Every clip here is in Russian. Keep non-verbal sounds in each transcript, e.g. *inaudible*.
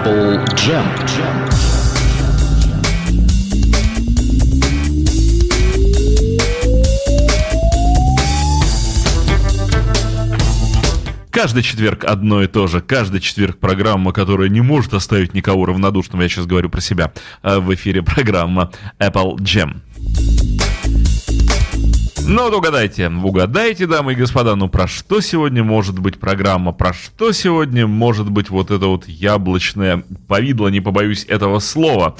Apple Jam. Jam. Каждый четверг одно и то же. Каждый четверг программа, которая не может оставить никого равнодушным. Я сейчас говорю про себя. А в эфире программа Apple Jam. Ну вот угадайте, угадайте, дамы и господа, ну про что сегодня может быть программа, про что сегодня может быть вот это вот яблочное повидло, не побоюсь этого слова.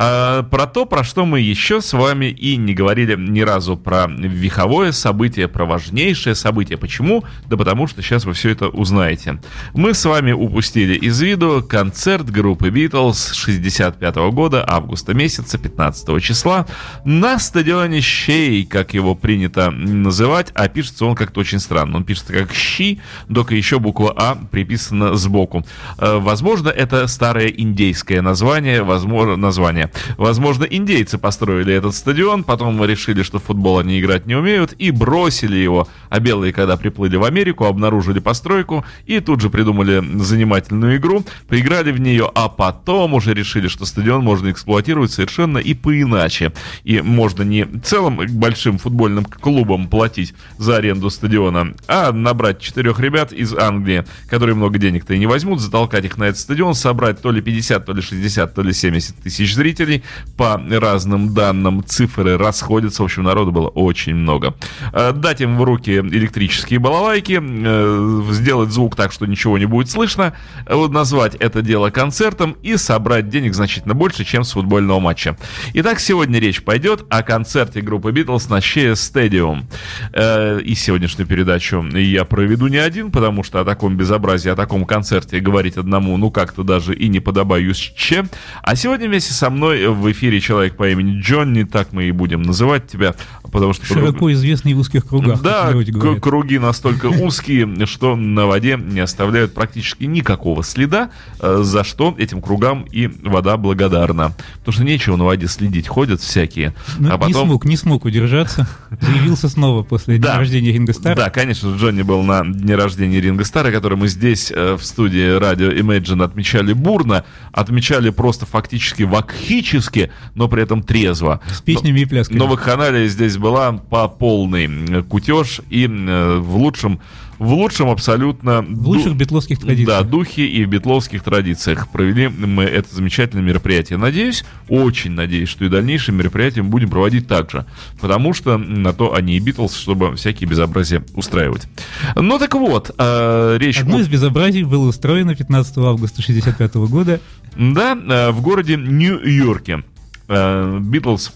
А, про то, про что мы еще с вами и не говорили ни разу про веховое событие, про важнейшее событие. Почему? Да потому что сейчас вы все это узнаете. Мы с вами упустили из виду концерт группы Beatles 65 года, августа месяца, 15 числа, на стадионе Щей, как его принято называть, а пишется он как-то очень странно. Он пишется как Щи, только еще буква А приписана сбоку. Э, возможно, это старое индейское название, возможно, название. Возможно, индейцы построили этот стадион, потом решили, что в футбол они играть не умеют, и бросили его. А белые, когда приплыли в Америку, обнаружили постройку и тут же придумали занимательную игру, поиграли в нее, а потом уже решили, что стадион можно эксплуатировать совершенно и поиначе. И можно не целым большим футбольным клубам платить за аренду стадиона, а набрать четырех ребят из Англии, которые много денег-то и не возьмут, затолкать их на этот стадион, собрать то ли 50, то ли 60, то ли 70 тысяч зрителей, зрителей. По разным данным цифры расходятся. В общем, народу было очень много. Э, дать им в руки электрические балалайки, э, сделать звук так, что ничего не будет слышно, назвать это дело концертом и собрать денег значительно больше, чем с футбольного матча. Итак, сегодня речь пойдет о концерте группы Beatles на Shea Stadium. Э, и сегодняшнюю передачу я проведу не один, потому что о таком безобразии, о таком концерте говорить одному, ну как-то даже и не подобаюсь че. А сегодня вместе со мной мной в эфире человек по имени Джонни, так мы и будем называть тебя, потому что... Широко известный в узких кругах. Да, круги настолько *laughs* узкие, что на воде не оставляют практически никакого следа, э, за что этим кругам и вода благодарна. Потому что нечего на воде следить, ходят всякие. Ну, а потом... Не смог, не смог удержаться, *laughs* заявился снова после дня рождения Ринга Стара. Да, конечно, Джонни был на дне рождения Ринга Стара, который мы здесь э, в студии радио Imagine отмечали бурно, отмечали просто фактически вакхи классически, но при этом трезво. С песнями и плясками. Но вакханалия здесь была по полной. Кутеж и э, в лучшем в лучшем абсолютно... В лучших ду- битловских традициях. Да, духе и в битловских традициях провели мы это замечательное мероприятие. Надеюсь, очень надеюсь, что и дальнейшие мероприятия мы будем проводить так же. Потому что на то они и Битлз, чтобы всякие безобразия устраивать. Ну так вот, э, речь... Одно из безобразий было устроено 15 августа 1965 года да, э, в городе Нью-Йорке. Э, Битлз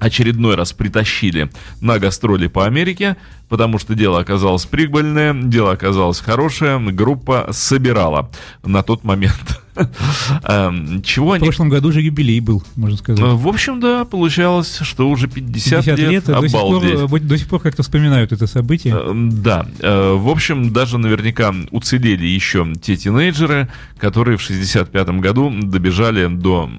очередной раз притащили на гастроли по Америке, потому что дело оказалось прибыльное, дело оказалось хорошее, группа собирала на тот момент. *laughs* Эм, чего они... В прошлом году же юбилей был, можно сказать. В общем, да, получалось, что уже 50, 50 лет, лет до сих, пор, до сих пор как-то вспоминают это событие. Эм, да, э, в общем, даже наверняка уцелели еще те тинейджеры, которые в 65 году добежали до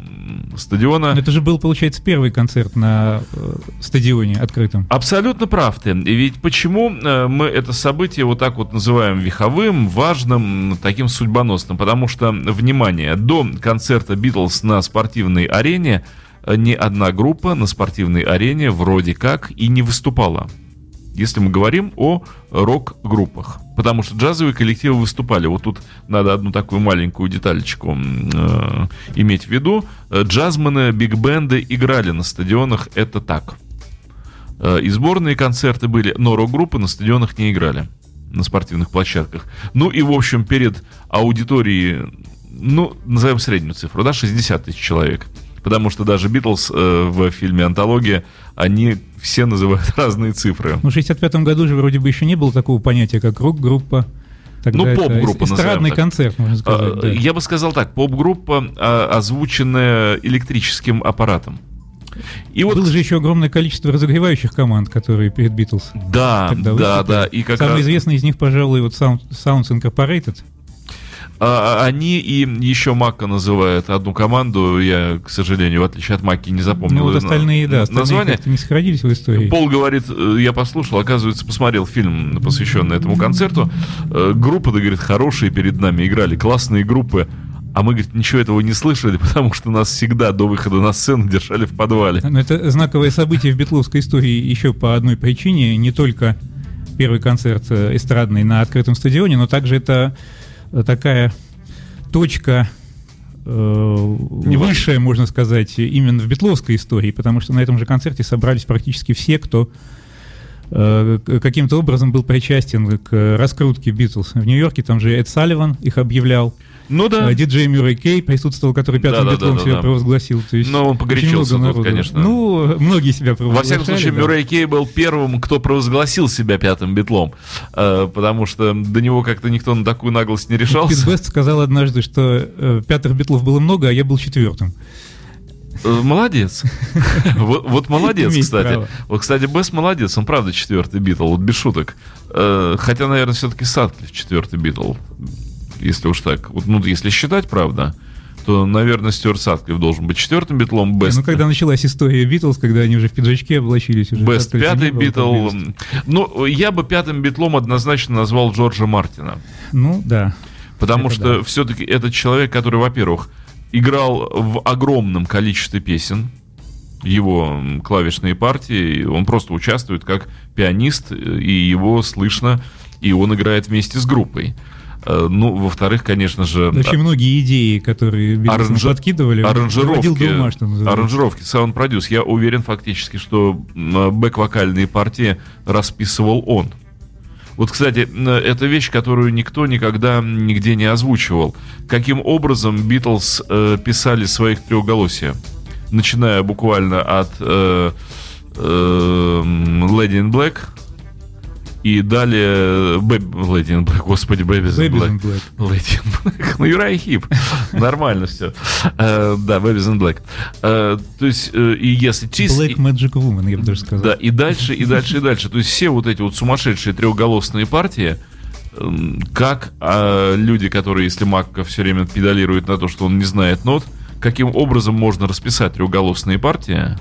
стадиона. Это же был, получается, первый концерт на э, стадионе открытом. Абсолютно прав ты. Ведь почему э, мы это событие вот так вот называем веховым, важным, таким судьбоносным? Потому что, внимание, до концерта Битлз на спортивной арене э, ни одна группа на спортивной арене вроде как и не выступала если мы говорим о рок-группах. Потому что джазовые коллективы выступали. Вот тут надо одну такую маленькую деталечку э, иметь в виду. Джазмены, биг-бенды играли на стадионах, это так. Э, и сборные концерты были, но рок-группы на стадионах не играли. На спортивных площадках. Ну и, в общем, перед аудиторией, ну, назовем среднюю цифру, да, 60 тысяч человек потому что даже Битлз э, в фильме «Антология», они все называют *laughs* разные цифры. Ну, в 65-м году же вроде бы еще не было такого понятия, как рок-группа. Тогда ну, поп-группа, Эстрадный концерт, можно сказать. А, да. Я бы сказал так, поп-группа, а, озвученная электрическим аппаратом. И вот... Было же еще огромное количество разогревающих команд, которые перед Битлз. Да, да, да. И как Самый раз... известный из них, пожалуй, вот Sound, Sounds Incorporated. А, а, они и еще Мака называют одну команду. Я, к сожалению, в отличие от Маки, не запомнил. Ну, вот остальные, да, остальные название. не сохранились в истории. Пол говорит, э, я послушал, оказывается, посмотрел фильм, посвященный этому концерту. Э, группы, да, говорит, хорошие перед нами играли, классные группы. А мы, говорит, ничего этого не слышали, *laughs* потому что нас всегда до выхода на сцену держали в подвале. Но это знаковое событие в битловской истории еще по одной причине. Не только первый концерт э, эстрадный на открытом стадионе, но также это такая точка э, высшая, можно сказать, именно в битловской истории, потому что на этом же концерте собрались практически все, кто э, каким-то образом был причастен к раскрутке Битлз. В Нью-Йорке там же Эд Салливан их объявлял. Ну да. А, диджей Мюррей Кей присутствовал, который пятым Да, да, битлом да, себя да. провозгласил. То есть Но он погорячился много тут, конечно. Ну, многие себя Во провозглашали. всяком случае, да. Мюррей Кей был первым, кто провозгласил себя пятым битлом, Э, потому что до него как-то никто на такую наглость не Пит решался. Бест сказал однажды, что э, пятых битлов было много, а я был четвертым. Э, Молодец. *laughs* Вот, вот молодец, Имеет кстати. право. Вот, кстати, Бест молодец, он правда четвертый битл, вот без шуток. Э, Хотя, наверное, все-таки Сатклифф четвертый битл, если уж так. Вот, ну, если считать, правда, то, наверное, Стюарт Сатклифф должен быть четвертым битлом, Бест Ну, когда началась история Битлз, когда они уже в пиджачке облачились. Уже Бест пятый битл. Ну, я бы пятым битлом однозначно назвал Джорджа Мартина. Ну, да. Потому Это что да. все-таки это человек, который, во-первых, играл в огромном количестве песен, его клавишные партии, он просто участвует как пианист, э, и его слышно, и он играет вместе с группой. Э, Ну, во-вторых, конечно же, Очень многие идеи, которые Аранжи- подкидывали, аранжировки, ума, что аранжировки, саунд-продюс. Я уверен фактически, что м, бэк-вокальные партии расписывал он. Вот, кстати, м, это вещь, которую никто никогда нигде не озвучивал. Каким образом Битлз э, писали своих трехголосия? Начиная буквально от э, э, Lady in Black и далее Бэб- Lady in Black, господи, in Black. Lady in Black. Ну, Юрай Хип. Нормально все. Да, Babies in Black. Э, То есть, э, и если чист... Black Magic Woman, я бы даже сказал. Да, и дальше, и дальше, и дальше. То есть все вот эти вот сумасшедшие трехголосные партии, эм, как а, люди, которые, если Макка все время педалирует на то, что он не знает нот, каким образом можно расписать трехголосные партии?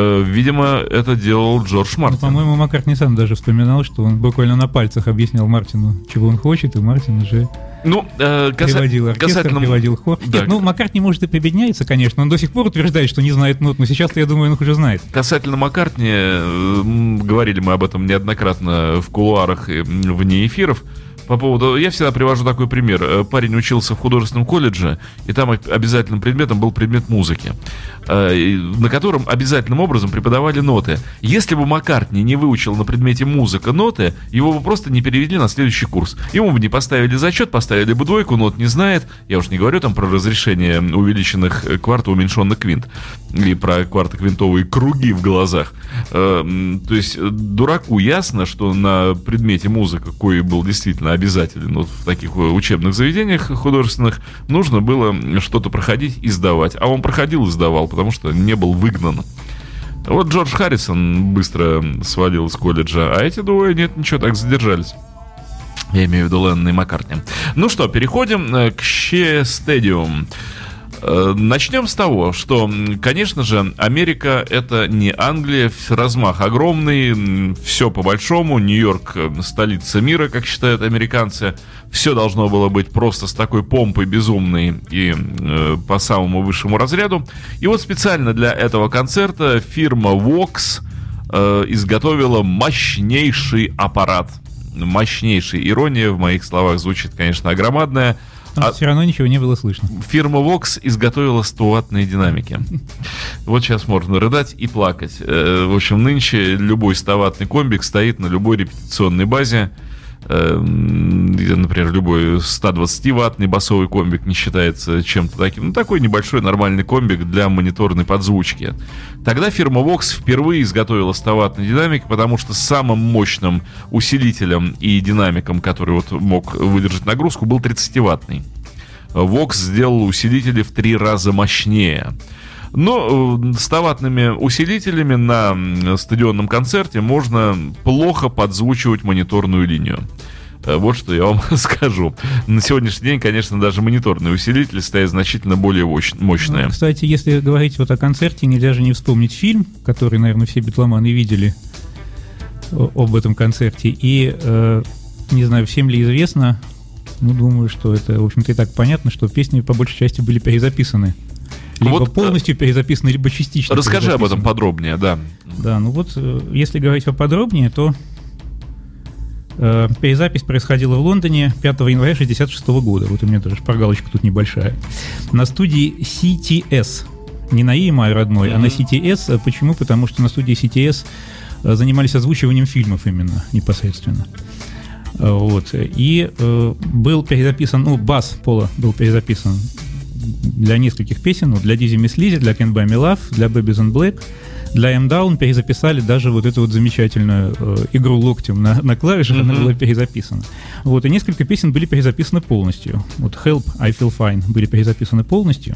Э, Видимо, это делал Джордж Ну, Мартин. по-моему, Маккартни сам даже вспоминал, что он буквально на пальцах объяснял Мартину, чего он хочет, и Мартин уже Ну, э, каса- приводил оркестр, касательно- приводил хор. Да. Нет, ну, Маккартни, может, и прибедняется, конечно, он до сих пор утверждает, что не знает нот, но сейчас-то, я думаю, он их уже знает. Касательно Маккартни, э, говорили мы об этом неоднократно в кулуарах и вне эфиров. По поводу, я всегда привожу такой пример. Э, Парень учился в художественном колледже, и там об- обязательным предметом был предмет музыки, э, на котором обязательным образом преподавали ноты. Если бы Маккартни не выучил на предмете музыка ноты, его бы просто не перевели на следующий курс. Ему бы не поставили зачет, поставили бы двойку, нот не знает. Я уж не говорю там про разрешение увеличенных э, кварт уменьшенных квинт. И про квартоквинтовые круги в глазах. То есть дураку ясно, что на предмете музыка, кой был действительно обязателен вот в таких э, учебных заведениях художественных, нужно было что-то проходить и сдавать. А он проходил и сдавал, потому что не был выгнан. Вот Джордж Харрисон быстро свалил из колледжа, а эти двое, нет, ничего, так задержались. Я имею в виду Леннона и Маккартни. Ну что, переходим э, к Ще Стадиум. Э, Начнем с того, что, конечно же, Америка это не Англия, размах огромный, все по большому, Нью-Йорк э, столица мира, как считают американцы, все должно было быть просто с такой помпой безумной и э, по самому высшему разряду. И вот специально для этого концерта фирма Vox э, изготовила мощнейший аппарат. Мощнейший. Ирония в моих словах звучит, конечно, огромадная. Но А- все равно ничего не было слышно. Фирма Vox изготовила 100-ваттные динамики. Вот сейчас можно рыдать и плакать. Э, В общем, нынче любой 100-ваттный комбик стоит на любой репетиционной базе. Э, м, Например, любой 120-ваттный басовый комбик не считается чем-то таким. Ну, такой небольшой нормальный комбик для мониторной подзвучки. Тогда фирма Vox впервые изготовила 100-ваттный динамик, потому что самым мощным усилителем и динамиком, который вот мог выдержать нагрузку, был 30-ваттный. Vox сделал усилители в три раза мощнее. Но э, с 100-ваттными усилителями на стадионном концерте можно плохо подзвучивать мониторную линию. Э, Вот что я вам *laughs* скажу. На сегодняшний день, конечно, даже мониторные усилители стоят значительно более мощ- мощные. Ну, кстати, если говорить вот о концерте, нельзя же не вспомнить фильм, который, наверное, все битломаны видели о- об этом концерте. И, э, не знаю, всем ли известно, Ну, думаю, что это, в общем-то, и так понятно, что песни по большей части были перезаписаны. Либо Вот, э, полностью перезаписаны, либо частично. Расскажи об этом подробнее, да. Да, ну вот, э, если говорить поподробнее, то э, перезапись происходила в Лондоне 5 января 1966 года. Вот у меня даже шпаргалочка тут небольшая. На студии CTS. Не на EMI родной, а на CTS. Почему? Потому что на студии CTS э, занимались озвучиванием фильмов именно непосредственно. Вот. И э, был перезаписан, ну, бас Пола был перезаписан для нескольких песен, ну, для Дизи Мисс Лизи, для Can't Buy Me Love, для Babies in Black, для M Down перезаписали даже вот эту вот замечательную э, игру локтем на, на клавишах, она Мгм. была перезаписана. Вот, и несколько песен были перезаписаны полностью. Вот Help, I Feel Fine были перезаписаны полностью.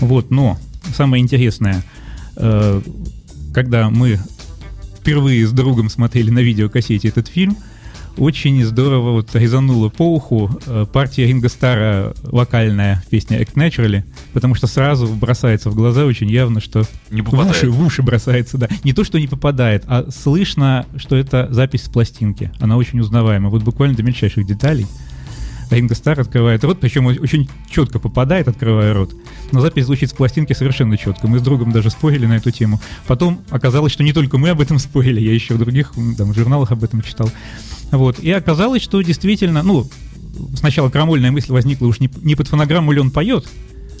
Вот, но самое интересное, э, когда мы впервые с другом смотрели на видеокассете этот фильм, очень здорово вот резануло по уху э, партия Ринга Стара вокальная песня Act Naturally, потому что сразу бросается в глаза очень явно, что Не в уши, в уши бросается, да. Не то, что не попадает, а слышно, что это запись с пластинки. Она очень узнаваема. Вот буквально до мельчайших деталей. Ринго Стар открывает рот, причем очень четко попадает, открывая рот. Но запись звучит с пластинки совершенно четко. Мы с другом даже спорили на эту тему. Потом оказалось, что не только мы об этом *laughs* спорили, я еще в других там, журналах об этом читал. Вот. И оказалось, что действительно, ну, сначала крамольная мысль возникла уж не, не под фонограмму ли он поет,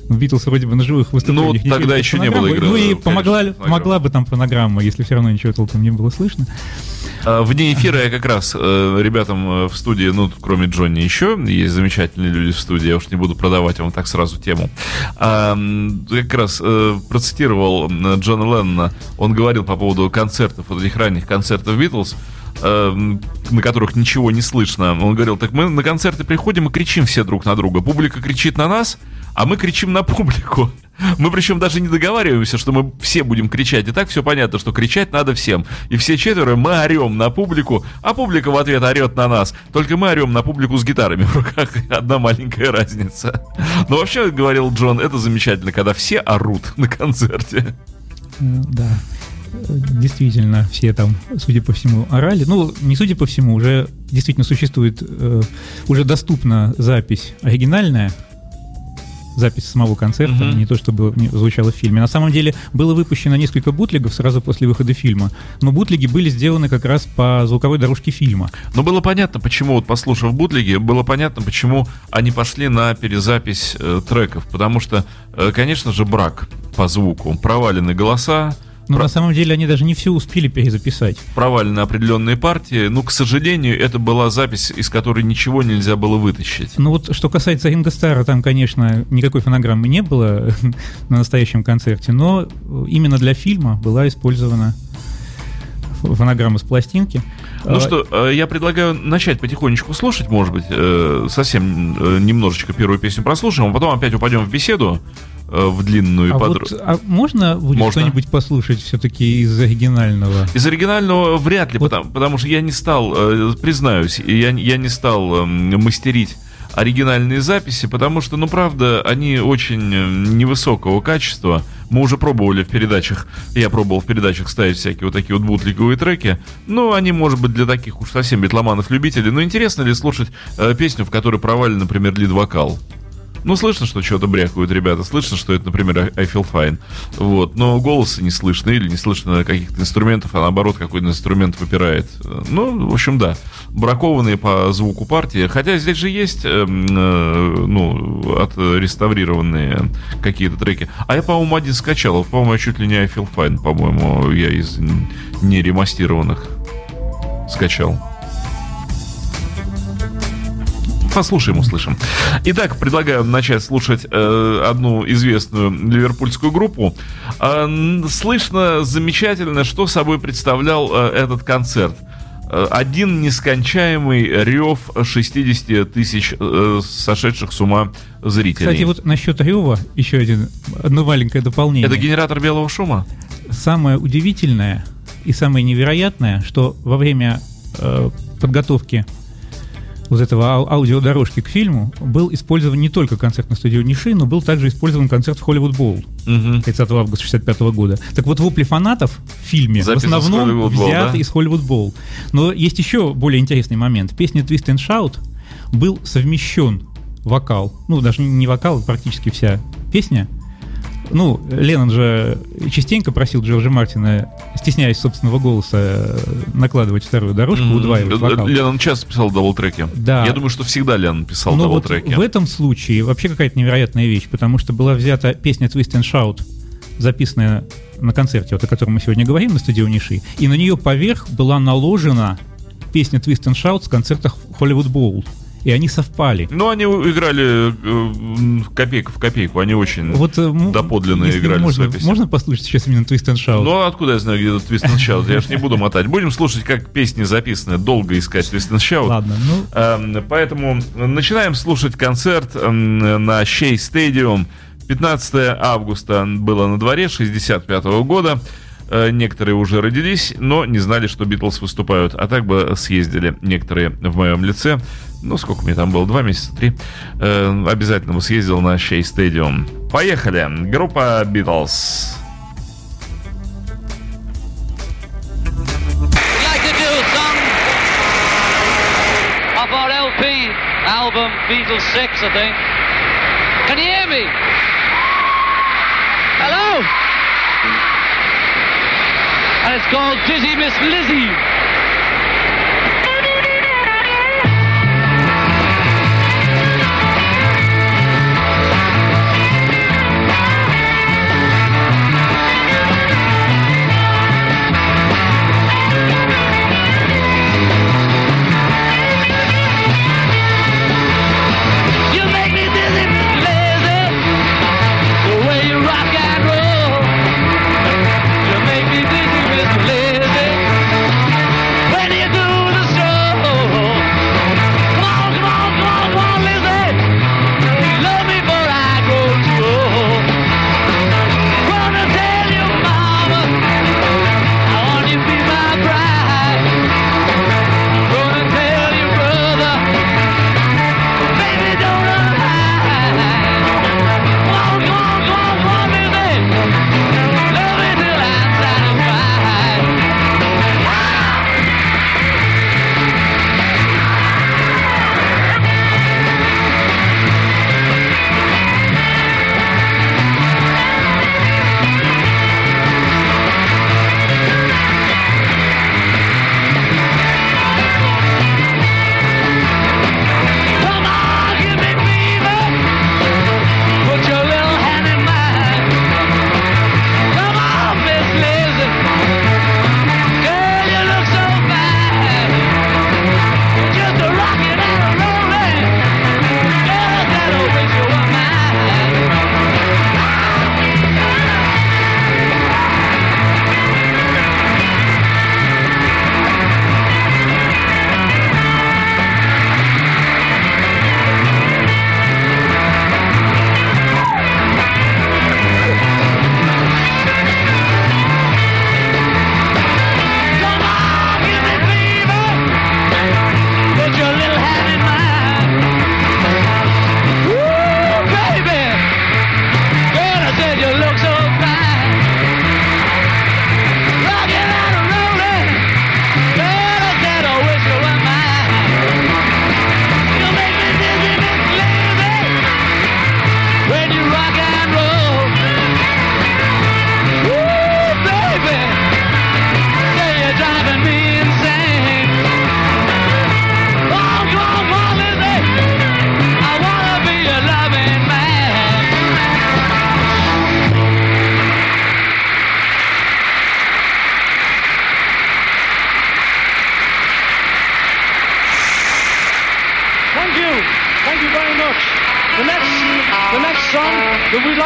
Битлз вроде бы на живых выступлениях. Ну, тогда еще не было игры, Ну и конечно, помогла, помогла бы там фонограмма, если все равно ничего толком не было слышно. А, Вне эфира я как раз э, ребятам э, в студии, ну, кроме Джонни, еще есть замечательные люди в студии, я уж не буду продавать вам так сразу тему. А, м, как раз э, процитировал Джона Леннона, он говорил по поводу концертов, вот этих ранних концертов Битлз, на которых ничего не слышно. Он говорил, так мы на концерты приходим и кричим все друг на друга. Публика кричит на нас, а мы кричим на публику. *laughs* Мы причем даже не договариваемся, что мы все будем кричать. И так все понятно, что кричать надо всем. И все четверо мы орем на публику, а публика в ответ орет на нас. Только мы орем на публику с гитарами в руках. *laughs* Одна маленькая разница. Но вообще, говорил Джон, это замечательно, когда все орут на концерте. Да. Действительно, все там, судя по всему, орали. Ну, не судя по всему, уже действительно существует, э, уже доступна запись оригинальная, запись самого концерта, Мгм. не то чтобы звучало в фильме. На самом деле было выпущено несколько бутлегов сразу после выхода фильма, но бутлеги были сделаны как раз по звуковой дорожке фильма. Но было понятно, почему, вот послушав бутлеги, было понятно, почему они пошли на перезапись э, треков. Потому что, э, конечно же, брак по звуку, провалены голоса, Но Про- на самом деле они даже не все успели перезаписать. провалены определенные партии. Ну, к сожалению, это была запись, из которой ничего нельзя было вытащить. Ну вот, что касается Стара, там, конечно, никакой фонограммы не было *laughs* на настоящем концерте, но именно для фильма была использована фонограмма с пластинки. Ну А, что, э, я предлагаю начать потихонечку слушать, может быть, э, совсем э, немножечко первую песню прослушаем, а потом опять упадем в беседу в длинную. а подро- вот, а можно будет Можно. что-нибудь послушать все-таки из оригинального? Из оригинального вряд ли, Вот. потому, потому что я не стал, э, признаюсь, я, я не стал эм, мастерить оригинальные записи, потому что, ну, правда, они очень э, невысокого качества. Мы уже пробовали в передачах, я пробовал в передачах ставить всякие вот такие вот бутлиговые треки. Ну, они, может быть, для таких уж совсем битломанов-любителей. Но интересно ли слушать э, песню, в которой провален, например, лид-вокал? Ну, слышно, что что-то брякают ребята, слышно, что это, например, I Feel Fine. Вот, но голоса не слышно или не слышно каких-то инструментов, а наоборот, какой-то инструмент выпирает. Ну, в общем, да, бракованные по звуку партии. Хотя здесь же есть, эм, э, ну, отреставрированные какие-то треки. А я, по-моему, один скачал. По-моему, чуть ли не I Feel Fine, по-моему, я из неремастированных скачал. Послушаем, услышим. Итак, предлагаю начать слушать э, одну известную ливерпульскую группу. Э, слышно замечательно, что собой представлял э, этот концерт. Э, Один нескончаемый рев 60 тысяч э, сошедших с ума зрителей. Кстати, вот насчет Рева еще один, одно маленькое дополнение. Это генератор белого шума? Самое удивительное и самое невероятное, что во время э, подготовки вот этого ау- аудиодорожки к фильму был использован не только концерт на стадионе Ши, но был также использован концерт в Холливуд Боул Мгм. 30 августа 65 года. Так вот, вопли фанатов в фильме Записан в основном взяты да? из Холливуд Боул. Но есть еще более интересный момент. Песня Twist and Shout был совмещен вокал, ну даже не вокал, практически вся песня. Ну, Леннон же частенько просил Джорджа Мартина, стесняясь собственного голоса, накладывать вторую дорожку, удваивать вокал. Леннон часто писал double-треки. Да. Я думаю, что всегда Леннон писал Но вот double-треки. в этом случае вообще какая-то невероятная вещь, потому что была взята песня Twist and Shout, записанная на концерте, вот о котором мы сегодня говорим, на стадионе Ши, и на нее поверх была наложена песня Twist and Shout с концерта Hollywood Bowl. И они совпали. Ну, они играли э, копейка в копейку, они очень Вот, э, доподлинно играли можно, можно послушать сейчас именно Twist and Shout? Ну, а откуда я знаю, где тут Twist and Shout? Я же не буду мотать. Будем слушать, как песни записаны. Долго искать Twist and Shout. Ладно, ну, Эм, Поэтому начинаем слушать концерт эм, на Shea Stadium. 15 августа было на дворе 65 года. Э, Некоторые уже родились, но не знали, что Битлз выступают. А так бы съездили некоторые в моем лице. Ну, сколько мне там было? Два месяца, три. Э, Обязательно бы съездил на Shea Stadium. Поехали. Группа Битлз. Beatles 6, I think. Can you hear me? And it's called Dizzy Miss Lizzie.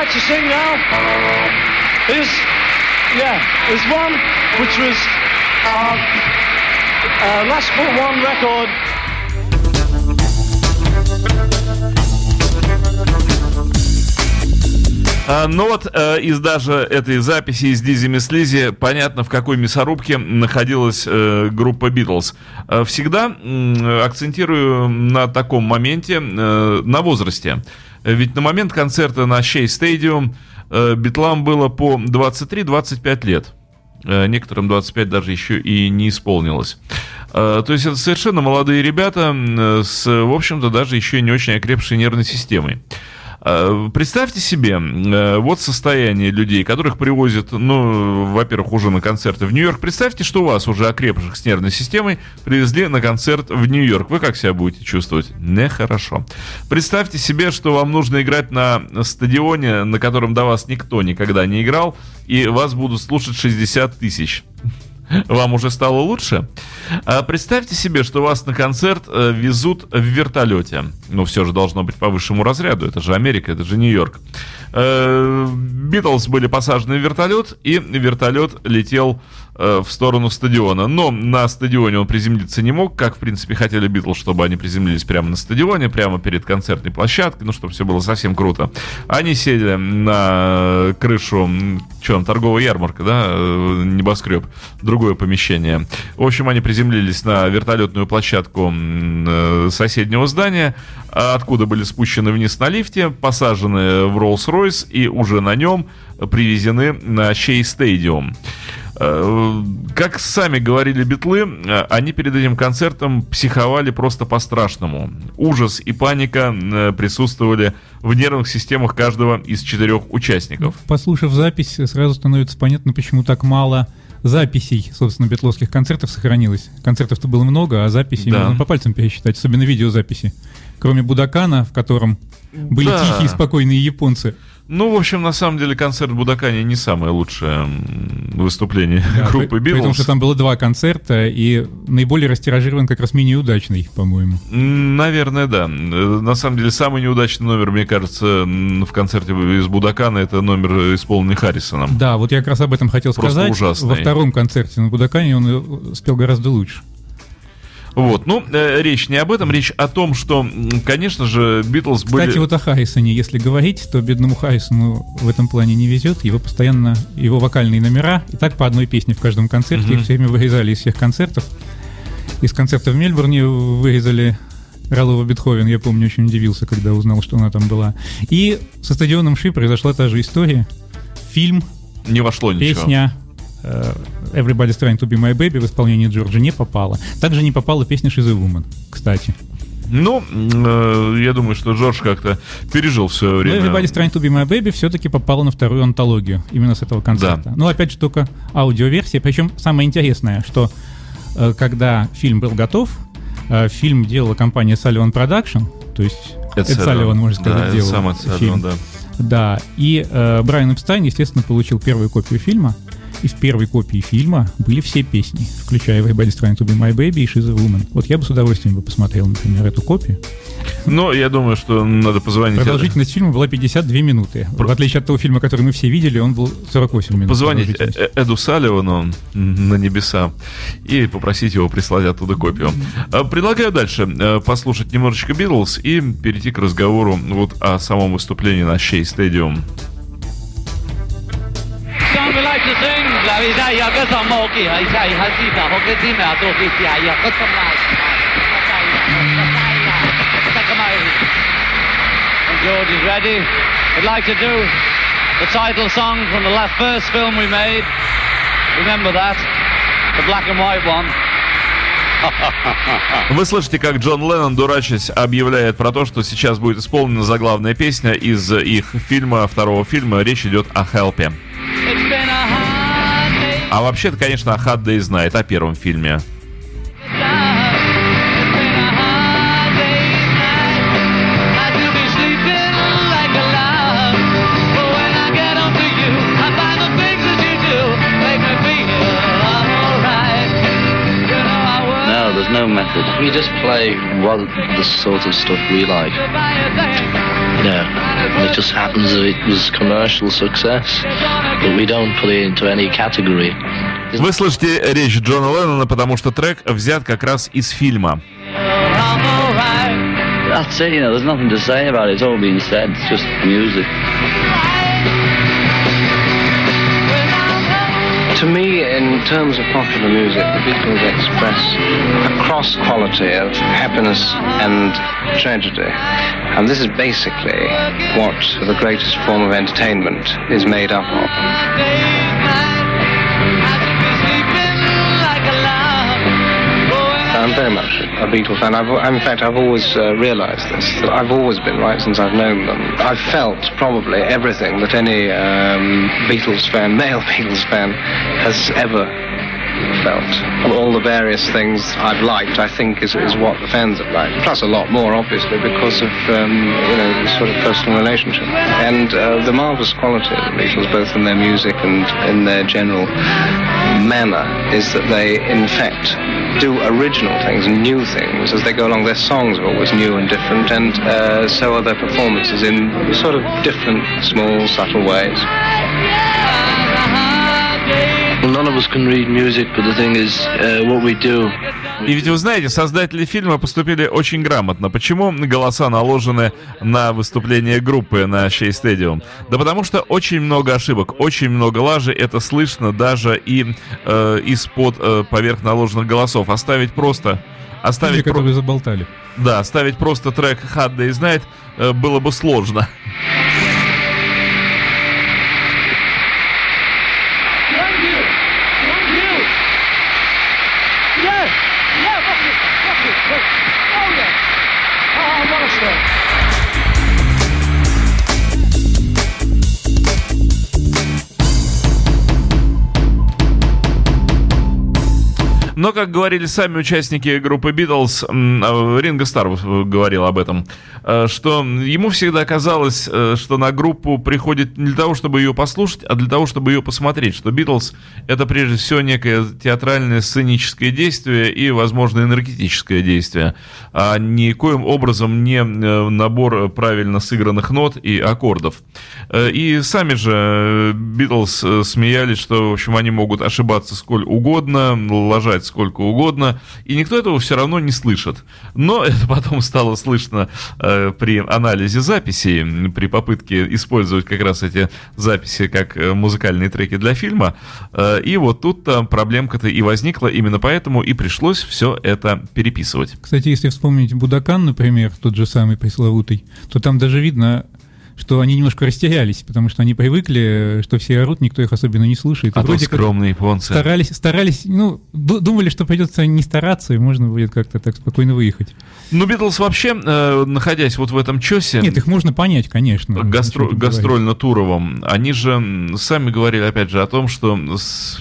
Like to sing now is, yeah, is one which was our uh, last but one record. А, ну вот э, из даже этой записи из Дизи Мисс Лизи понятно, в какой мясорубке находилась э, группа Битлз. Э, всегда акцентирую на таком моменте, на возрасте. Э, Ведь на момент концерта на Shea Stadium э, Битлам было по 23-25 лет. э, некоторым 25 даже еще и не исполнилось. То есть это совершенно молодые ребята с, в общем-то, даже еще не очень окрепшей нервной системой. Э, Представьте себе, э, вот состояние людей, которых привозят, ну, во-первых, уже на концерты в Нью-Йорк. Представьте, что вас, уже окрепших с нервной системой, привезли на концерт в Нью-Йорк. Вы как себя будете чувствовать? Нехорошо. Представьте себе, что вам нужно играть на стадионе, на котором до вас никто никогда не играл, и вас будут слушать 60 тысяч. Вам уже стало лучше? А представьте себе, что вас на концерт э, везут в вертолете. Ну, все же должно быть по высшему разряду. Это же Америка, это же Нью-Йорк. Э, Битлз были посажены в вертолет, и вертолет летел э, в сторону стадиона. Но на стадионе он приземлиться не мог, как, в принципе, хотели Битлз, чтобы они приземлились прямо на стадионе, прямо перед концертной площадкой, ну, чтобы все было совсем круто. Они сели на крышу, что там, торговая ярмарка, да, э, небоскреб, другое помещение. В общем, они приземлились на вертолетную площадку э, соседнего здания, а откуда были спущены вниз на лифте, посажены в Роллс-Ройс и уже на нем привезены на Шей Стадиум. Э, Как сами говорили битлы, э, они перед этим концертом психовали просто по-страшному. Ужас и паника э, присутствовали в нервных системах каждого из четырех участников. Послушав запись, сразу становится понятно, почему так мало записей, собственно, битловских концертов сохранилось. Концертов-то было много, а записей Да. можно по пальцам пересчитать, особенно видеозаписи. Кроме Будакана, в котором были Да. тихие, спокойные японцы. Ну, в общем, на самом деле концерт Будакани не самое лучшее выступление Да, группы Битлз. что там было два концерта, и наиболее растиражирован как раз менее удачный, по-моему. Наверное, да. Э, На самом деле, самый неудачный номер, мне кажется, в концерте из Будакана, это номер, исполненный Харрисоном. Да, вот я как раз об этом хотел Просто сказать. ужасный. Во втором концерте на Будакане он э, спел гораздо лучше. Вот, ну, э, речь не об этом, речь о том, что, конечно же, Битлз были... Кстати, вот о Харрисоне, если говорить, то бедному Харрисону в этом плане не везет. Его постоянно, его вокальные номера, и так по одной песне в каждом концерте, Мгм. их все время вырезали из всех концертов. Из концерта в Мельбурне вырезали Ралова Бетховен, я помню, очень удивился, когда узнал, что она там была. И со стадионом Ши произошла та же история. Фильм, Не вошло ничего. песня Everybody's Trying to Be My Baby в исполнении Джорджа не попала. Также не попала песня She's a Woman, кстати. Ну, э, я думаю, что Джордж как-то пережил в свое Но время. Everybody's Trying to Be My Baby все-таки попала на вторую антологию именно с этого концерта. Да. Ну, опять же, только аудиоверсия. Причем самое интересное, что э, когда фильм был готов, э, фильм делала компания Sullivan Production, то есть Эд Салливан, можно сказать, да, это делал сам Эд. Салливан, да. Да, и э, Брайан Эпстайн, естественно, получил первую копию фильма, и в первой копии фильма были все песни, включая Everybody's Trying to Be My Baby и She's a Woman. Вот я бы с удовольствием бы посмотрел, например, эту копию. Но я думаю, что надо позвонить... Продолжительность фильма была 52 минуты. В отличие от того фильма, который мы все видели, он был 48 минут. Позвонить э- Эду Салливану на небеса и попросить его прислать оттуда копию. А, Предлагаю дальше э, послушать немножечко Битлз и перейти к разговору вот о самом выступлении на Шей Стадиум. Song we like to sing. La vida ya que son moki, ay sai hasita, hoke dime a si ay ya lai. And George is ready. We'd like to do the title song from the last first film we made. Remember that? The black and white one. Вы слышите, как Джон Леннон, дурачась, объявляет про то, что сейчас будет исполнена заглавная песня из их фильма, второго фильма. Речь идет о Хелпе. А вообще-то, конечно, о Hard Day's Night, о первом фильме. No, method. We just play what the sort of stuff we like. Yeah. And it just happens that it was commercial success. But we don't put it into any category. Вы слышите речь Джона Леннона, потому что трек взят как раз из фильма. That's it, you know, there's nothing to say about it. It's all been said. It's just music. To me, in terms of popular music, the Beatles express a cross quality of happiness and tragedy. And this is basically what the greatest form of entertainment is made up of. I'm very much a Beatle fan. I've, in fact, I've always uh, realised this. I've always been right since I've known them. I've felt probably everything that any um, Beatles fan, male *laughs* Beatles fan, has ever felt. All the various things I've liked, I think, is, is what the fans have liked. Plus a lot more, obviously, because of, um, you know, sort of personal relationship. And uh, the marvellous quality of the Beatles, both in their music and in their general manner, is that they, in fact, do original things new things as they go along. Their songs are always new and different, and uh, so are their performances in sort of different, small, subtle ways. Well, none of us can read music, but the thing is, what we do. И ведь вы знаете, создатели фильма поступили очень грамотно. Почему голоса наложены на выступление группы на Shea Stadium? Да потому что очень много ошибок, очень много лажи, это слышно даже и э, из-под э, поверх наложенных голосов. Оставить просто... Оставить Люди, про- которые заболтали. Да, оставить просто трек Hard Day's Night э, было бы сложно. Но, как говорили сами участники группы Битлз, э, Ринго Стар э, говорил об этом, э, что ему всегда казалось, что на группу приходит не для того, чтобы ее послушать, а для того, чтобы ее посмотреть, что Битлз — это прежде всего некое театральное сценическое действие и, возможно, энергетическое действие, а никоим образом не набор правильно сыгранных нот и аккордов. И сами же Битлз смеялись, что, в общем, они могут ошибаться сколь угодно, лажать сколько угодно, и никто этого все равно не слышит. Но *laughs* это потом стало слышно э, при анализе записей, при попытке использовать как раз эти записи как э, музыкальные треки для фильма. Э, и вот тут-то проблемка-то и возникла, именно поэтому и пришлось все это переписывать. Кстати, если вспомнить Будакан, например, тот же самый пресловутый, то там даже видно, что они немножко растерялись, потому что они привыкли, что все орут, никто их особенно не слушает. И А то скромные японцы. старались, старались, ну, ду- думали, что придется не стараться, и можно будет как-то так спокойно выехать. Ну, Битлз вообще, э, находясь вот в этом чесе... Нет, их можно понять, конечно. гастро- гастрольно-туровом, они же сами говорили, опять же, о том, что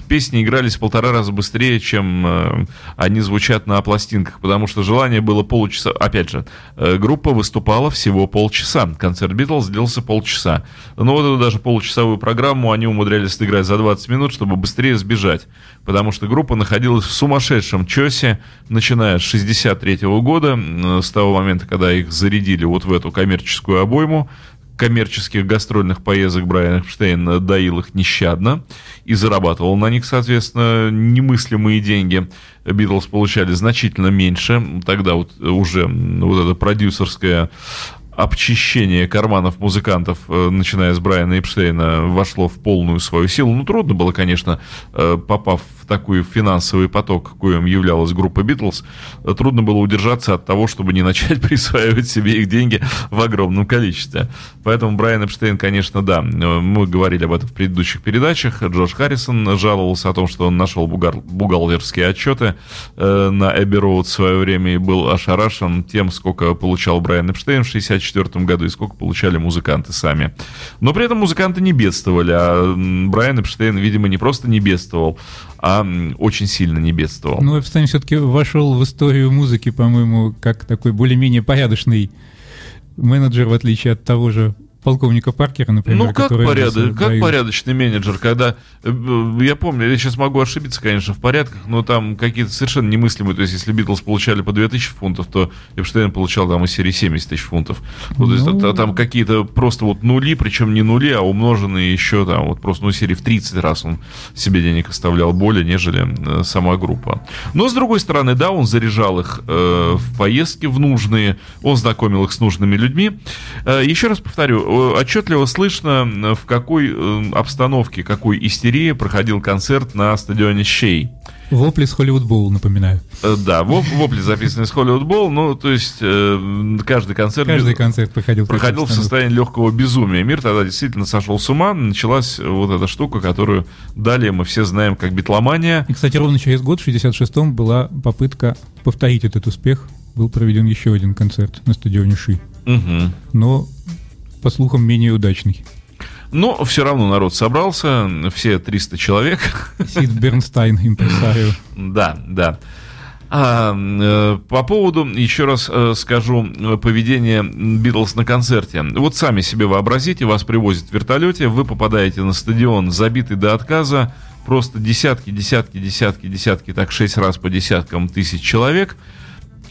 песни игрались в полтора раза быстрее, чем э, они звучат на пластинках, потому что желание было получаса. Опять же, э, группа выступала всего полчаса. Концерт Битлз длился полчаса. Но вот эту даже получасовую программу они умудрялись сыграть за 20 минут, чтобы быстрее сбежать. Потому что группа находилась в сумасшедшем чесе, начиная с 63 года, м, с того момента, когда их зарядили вот в эту коммерческую обойму, коммерческих гастрольных поездок Брайан Эпштейн доил их нещадно и зарабатывал на них, соответственно, немыслимые деньги. Битлз получали значительно меньше. Тогда вот уже вот это продюсерское обчищение карманов музыкантов, э, начиная с Брайана Эпштейна, вошло в полную свою силу. Ну, трудно было, конечно, э, попав в такой финансовый поток, коим являлась группа Битлз, э, трудно было удержаться от того, чтобы не начать *laughs* присваивать себе их деньги в огромном количестве. Поэтому Брайан Эпштейн, конечно, да, э, мы говорили об этом в предыдущих передачах. Джордж Харрисон жаловался о том, что он нашел бухгалтерские отчеты э, на Эбби Роуд в свое время и был ошарашен тем, сколько получал Брайан Эпштейн в 1964 году и сколько получали музыканты сами. Но при этом музыканты не бедствовали, а Брайан Эпштейн, видимо, не просто не бедствовал, а очень сильно не бедствовал. Ну, Эпстейн все-таки вошел в историю музыки, по-моему, как такой более-менее порядочный менеджер, в отличие от того же полковника Паркера, например. Ну, как, порядок, Элвиса как дают. порядочный менеджер, когда, э, э, я помню, я сейчас могу ошибиться, конечно, в порядках, но там какие-то совершенно немыслимые, то есть если Битлз получали по 2000 фунтов, то Эпштейн получал там из серии 70 тысяч фунтов. Ну, то есть Ну. это- там какие-то просто вот нули, причем не нули, а умноженные еще там вот просто, ну, серии в 30 раз он себе денег оставлял более, нежели э, сама группа. Но, с другой стороны, да, он заряжал их э, в поездки в нужные, он знакомил их с нужными людьми. Э, еще раз повторю, отчетливо слышно, э, в какой э, обстановке, какой истерии проходил концерт на стадионе Щей. Вопли с Холливуд Боул, напоминаю. Э, Да, воп- вопли записаны с Hollywood Bowl, ну, то есть э, каждый концерт... Каждый концерт проходил. проходил в состоянии легкого безумия. Мир тогда действительно сошел с ума. Началась вот эта штука, которую далее мы все знаем как битломания. И, кстати, ровно через год, в 66-м, была попытка повторить этот успех. Был проведен еще один концерт на стадионе Ши. Мгм. Но, по слухам, менее удачный. Но все равно народ собрался, все 300 человек. Сид Бернстайн, импресарио. Да, да. А, э, по поводу, еще раз э, скажу, поведения Битлз на концерте. Вот сами себе вообразите, вас привозят в вертолете, вы попадаете на стадион, забитый до отказа, просто десятки, десятки, десятки, десятки, так шесть раз по десяткам тысяч человек,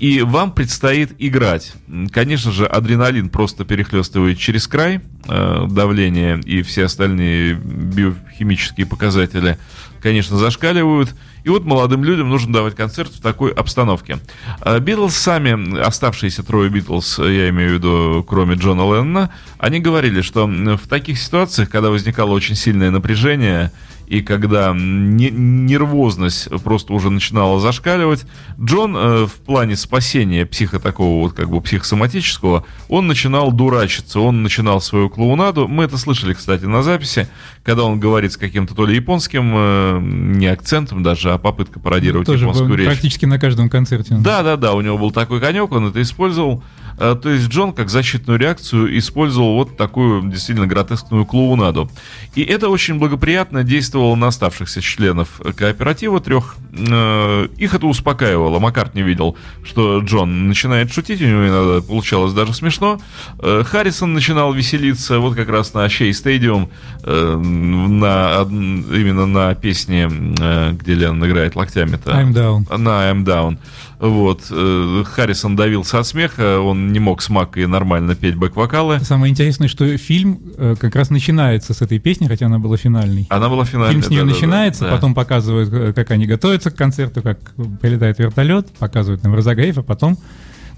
и вам предстоит играть. Конечно же, адреналин просто перехлестывает через край, э, давление и все остальные биохимические показатели, конечно, зашкаливают. И вот молодым людям нужно давать концерт в такой обстановке. Э, Битлз сами, оставшиеся трое Битлз, я имею в виду, кроме Джона Леннона, они говорили, что в таких ситуациях, когда возникало очень сильное напряжение, и когда не- нервозность просто уже начинала зашкаливать, Джон э, в плане спасения психо такого вот как бы психосоматического, он начинал дурачиться, он начинал свою клоунаду. Мы это слышали, кстати, на записи, когда он говорит с каким-то то ли японским, э, не акцентом даже, а попытка пародировать Тоже японскую речь. практически на каждом концерте. он. Да, да, да, у него был такой конек, он это использовал. Э, То есть Джон, как защитную реакцию, использовал вот такую действительно гротескную клоунаду. И это очень благоприятно действовало на оставшихся членов кооператива трех. Э, Их это успокаивало. Маккарт не видел, что Джон начинает шутить, у него иногда получалось даже смешно. Э, Харрисон начинал веселиться вот как раз на Шей Стадиум, э, на, именно на песне, где Леннон играет локтями-то. I'm down. На I'm Down. Вот. э, Харрисон давился от смеха, он не мог с Маккой нормально петь бэк-вокалы. Самое интересное, что фильм э, как раз начинается с этой песни, хотя она была финальной. Она была финальной. Фильм с нее да-да-да, начинается, да. потом показывают, э, как они готовятся к концерту, как прилетает вертолет, показывают нам разогрев, а потом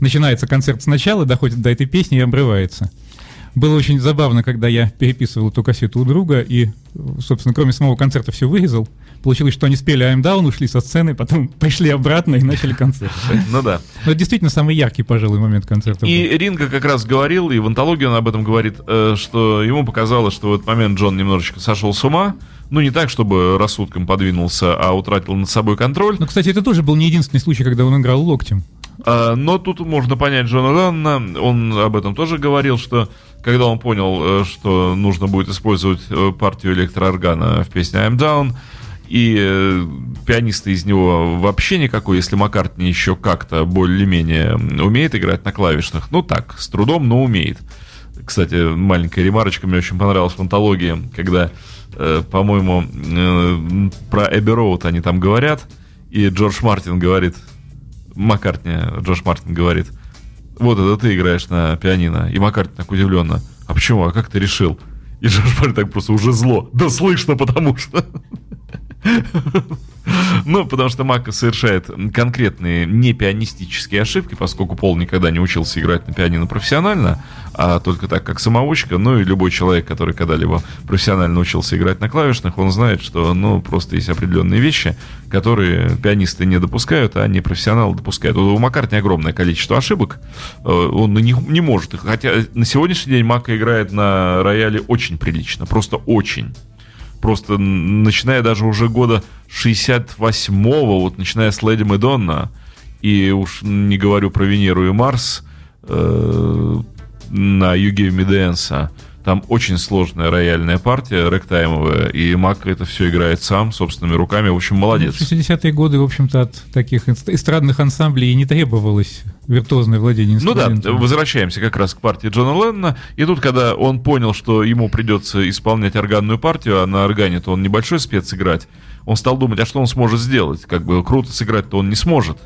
начинается концерт сначала, доходит до этой песни и обрывается. Было очень забавно, когда я переписывал эту кассету у друга и, собственно, кроме самого концерта все вырезал. Получилось, что они спели I'm Down, ушли со сцены, потом *laughs* пришли обратно и начали концерт. Ну да. Но это действительно самый яркий, пожалуй, момент концерта. И был. Ринга как раз говорил, и в антологии он об этом говорит, э, что ему показалось, что в этот момент Джон немножечко сошел с ума. Ну, не так, чтобы рассудком подвинулся, а утратил над собой контроль. Ну, кстати, это тоже был не единственный случай, когда он играл локтем. А, Но тут можно понять Джона Леннона, он об этом тоже говорил, что когда он понял, э, что нужно будет использовать э, партию электрооргана в песне I'm Down, и э, пианиста из него вообще никакой, если Маккартни еще как-то более-менее умеет играть на клавишных, ну так, с трудом, но умеет. Кстати, маленькая ремарочка мне очень понравилась в антологии, когда, по-моему, про Эбби Роуд они там говорят, и Джордж Мартин говорит, Маккартни, Джордж Мартин говорит, вот это ты играешь на пианино. И Маккартни так удивленно, а почему, а как ты решил? И Джордж Мартин так просто уже зло. Да слышно, потому что... *laughs* Ну, потому что Мака совершает конкретные не пианистические ошибки, поскольку Пол никогда не учился играть на пианино профессионально, а только так, как самоучка. Ну, и любой человек, который когда-либо профессионально учился играть на клавишных, он знает, что, ну, просто есть определенные вещи, которые пианисты не допускают, а не профессионалы допускают. У Маккартни огромное количество ошибок, э, он не, не может. Хотя на сегодняшний день Мака играет на рояле очень прилично, просто очень просто начиная даже уже года 68-го, вот начиная с Леди Мэдонна, и уж не говорю про Венеру и Марс, э, на Me Dance, там очень сложная рояльная партия, ректаймовая, и Мак это все играет сам, собственными руками, в общем, молодец. В 60-е годы, в общем-то, от таких эст- эстрадных ансамблей и не требовалось виртуозное владение Ну да, инструментом. возвращаемся как раз к партии Джона Леннона. И тут, когда он понял, что ему придется исполнять органную партию, а на органе-то он небольшой спец играть, он стал думать, а что он сможет сделать? Как бы круто сыграть-то он не сможет.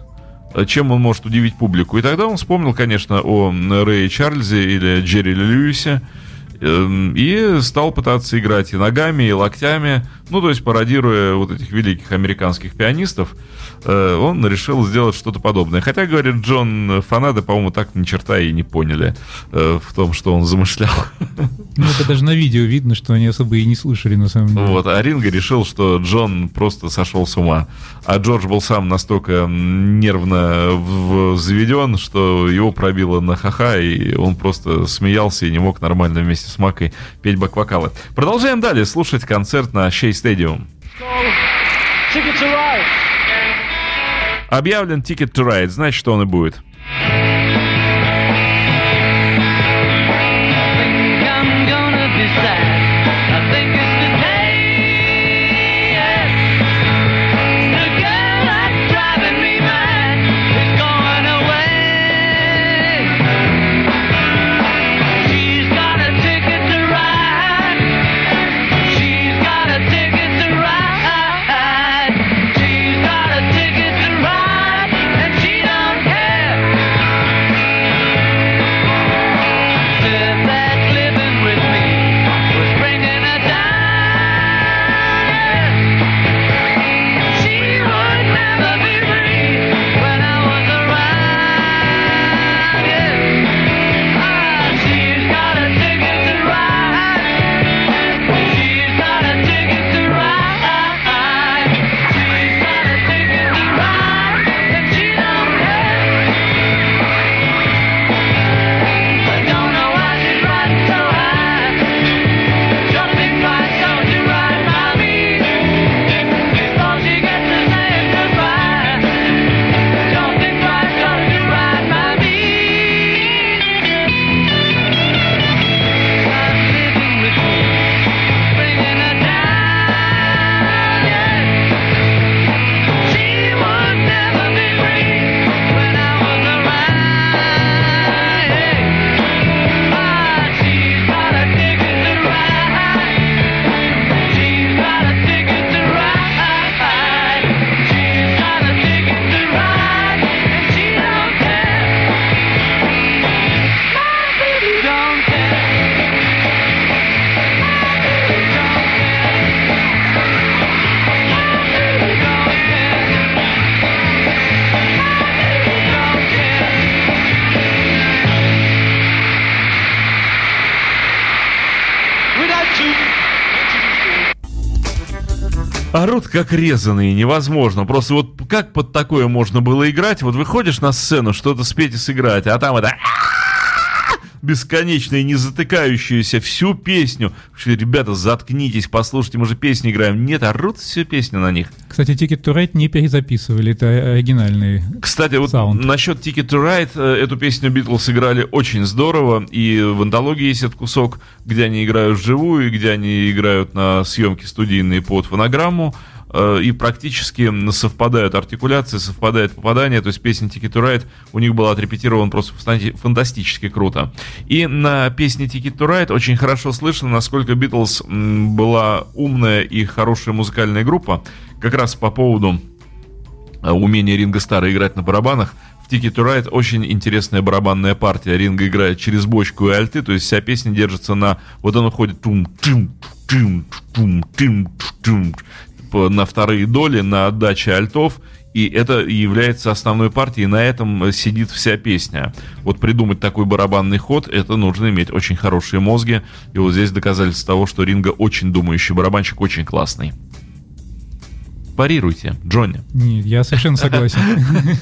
А Чем он может удивить публику? И тогда он вспомнил, конечно, о Рэе Чарльзе или Джерри Льюисе, и стал пытаться играть и ногами, и локтями. Ну, то есть пародируя вот этих великих американских пианистов, э, он решил сделать что-то подобное. Хотя, говорит Джон, фанаты, по-моему, так ни черта и не поняли э, в том, что он замышлял. Ну, это даже на видео видно, что они особо и не слышали, на самом деле. Вот, а Ринго решил, что Джон просто сошел с ума. А Джордж был сам настолько нервно заведен, что его пробило на ха-ха, и он просто смеялся и не мог нормально вместе с Макой петь бак-вокалы. Продолжаем далее слушать концерт на Шей Ride. Объявлен Ticket to Ride, значит, что он и будет. Как резаные, невозможно. Просто вот как под такое можно было играть? Вот выходишь на сцену, что-то спеть и сыграть, а там это бесконечное, не затыкающееся всю песню. Ребята, заткнитесь, послушайте, мы же песни играем. Нет, орут всю песню на них. Кстати, Ticket to Ride не перезаписывали, это оригинальный. Кстати, вот Саунд. насчет Ticket to Ride, э, эту песню Битлз сыграли очень здорово, и в антологии есть этот кусок, где они играют вживую, и где они играют на съемке студийные под фонограмму, и практически совпадают артикуляции, совпадает попадание, то есть песня Ticket to Ride у них была отрепетирована просто фантастически круто. И на песне Ticket to Ride очень хорошо слышно, насколько Битлз была умная и хорошая музыкальная группа, как раз по поводу э, умение Ринга Стара играть на барабанах. В Ticket to Ride очень интересная барабанная партия. Ринга играет через бочку и альты, то есть вся песня держится на... Вот он уходит тум тум тум тум тум на вторые доли, на отдаче альтов, и это является основной партией, на этом э, сидит вся песня. Вот придумать такой барабанный ход, это нужно иметь очень хорошие мозги, и вот здесь доказательство того, что Ринга очень думающий барабанщик, очень классный. Парируйте, Джонни. Нет, я совершенно согласен. *laughs*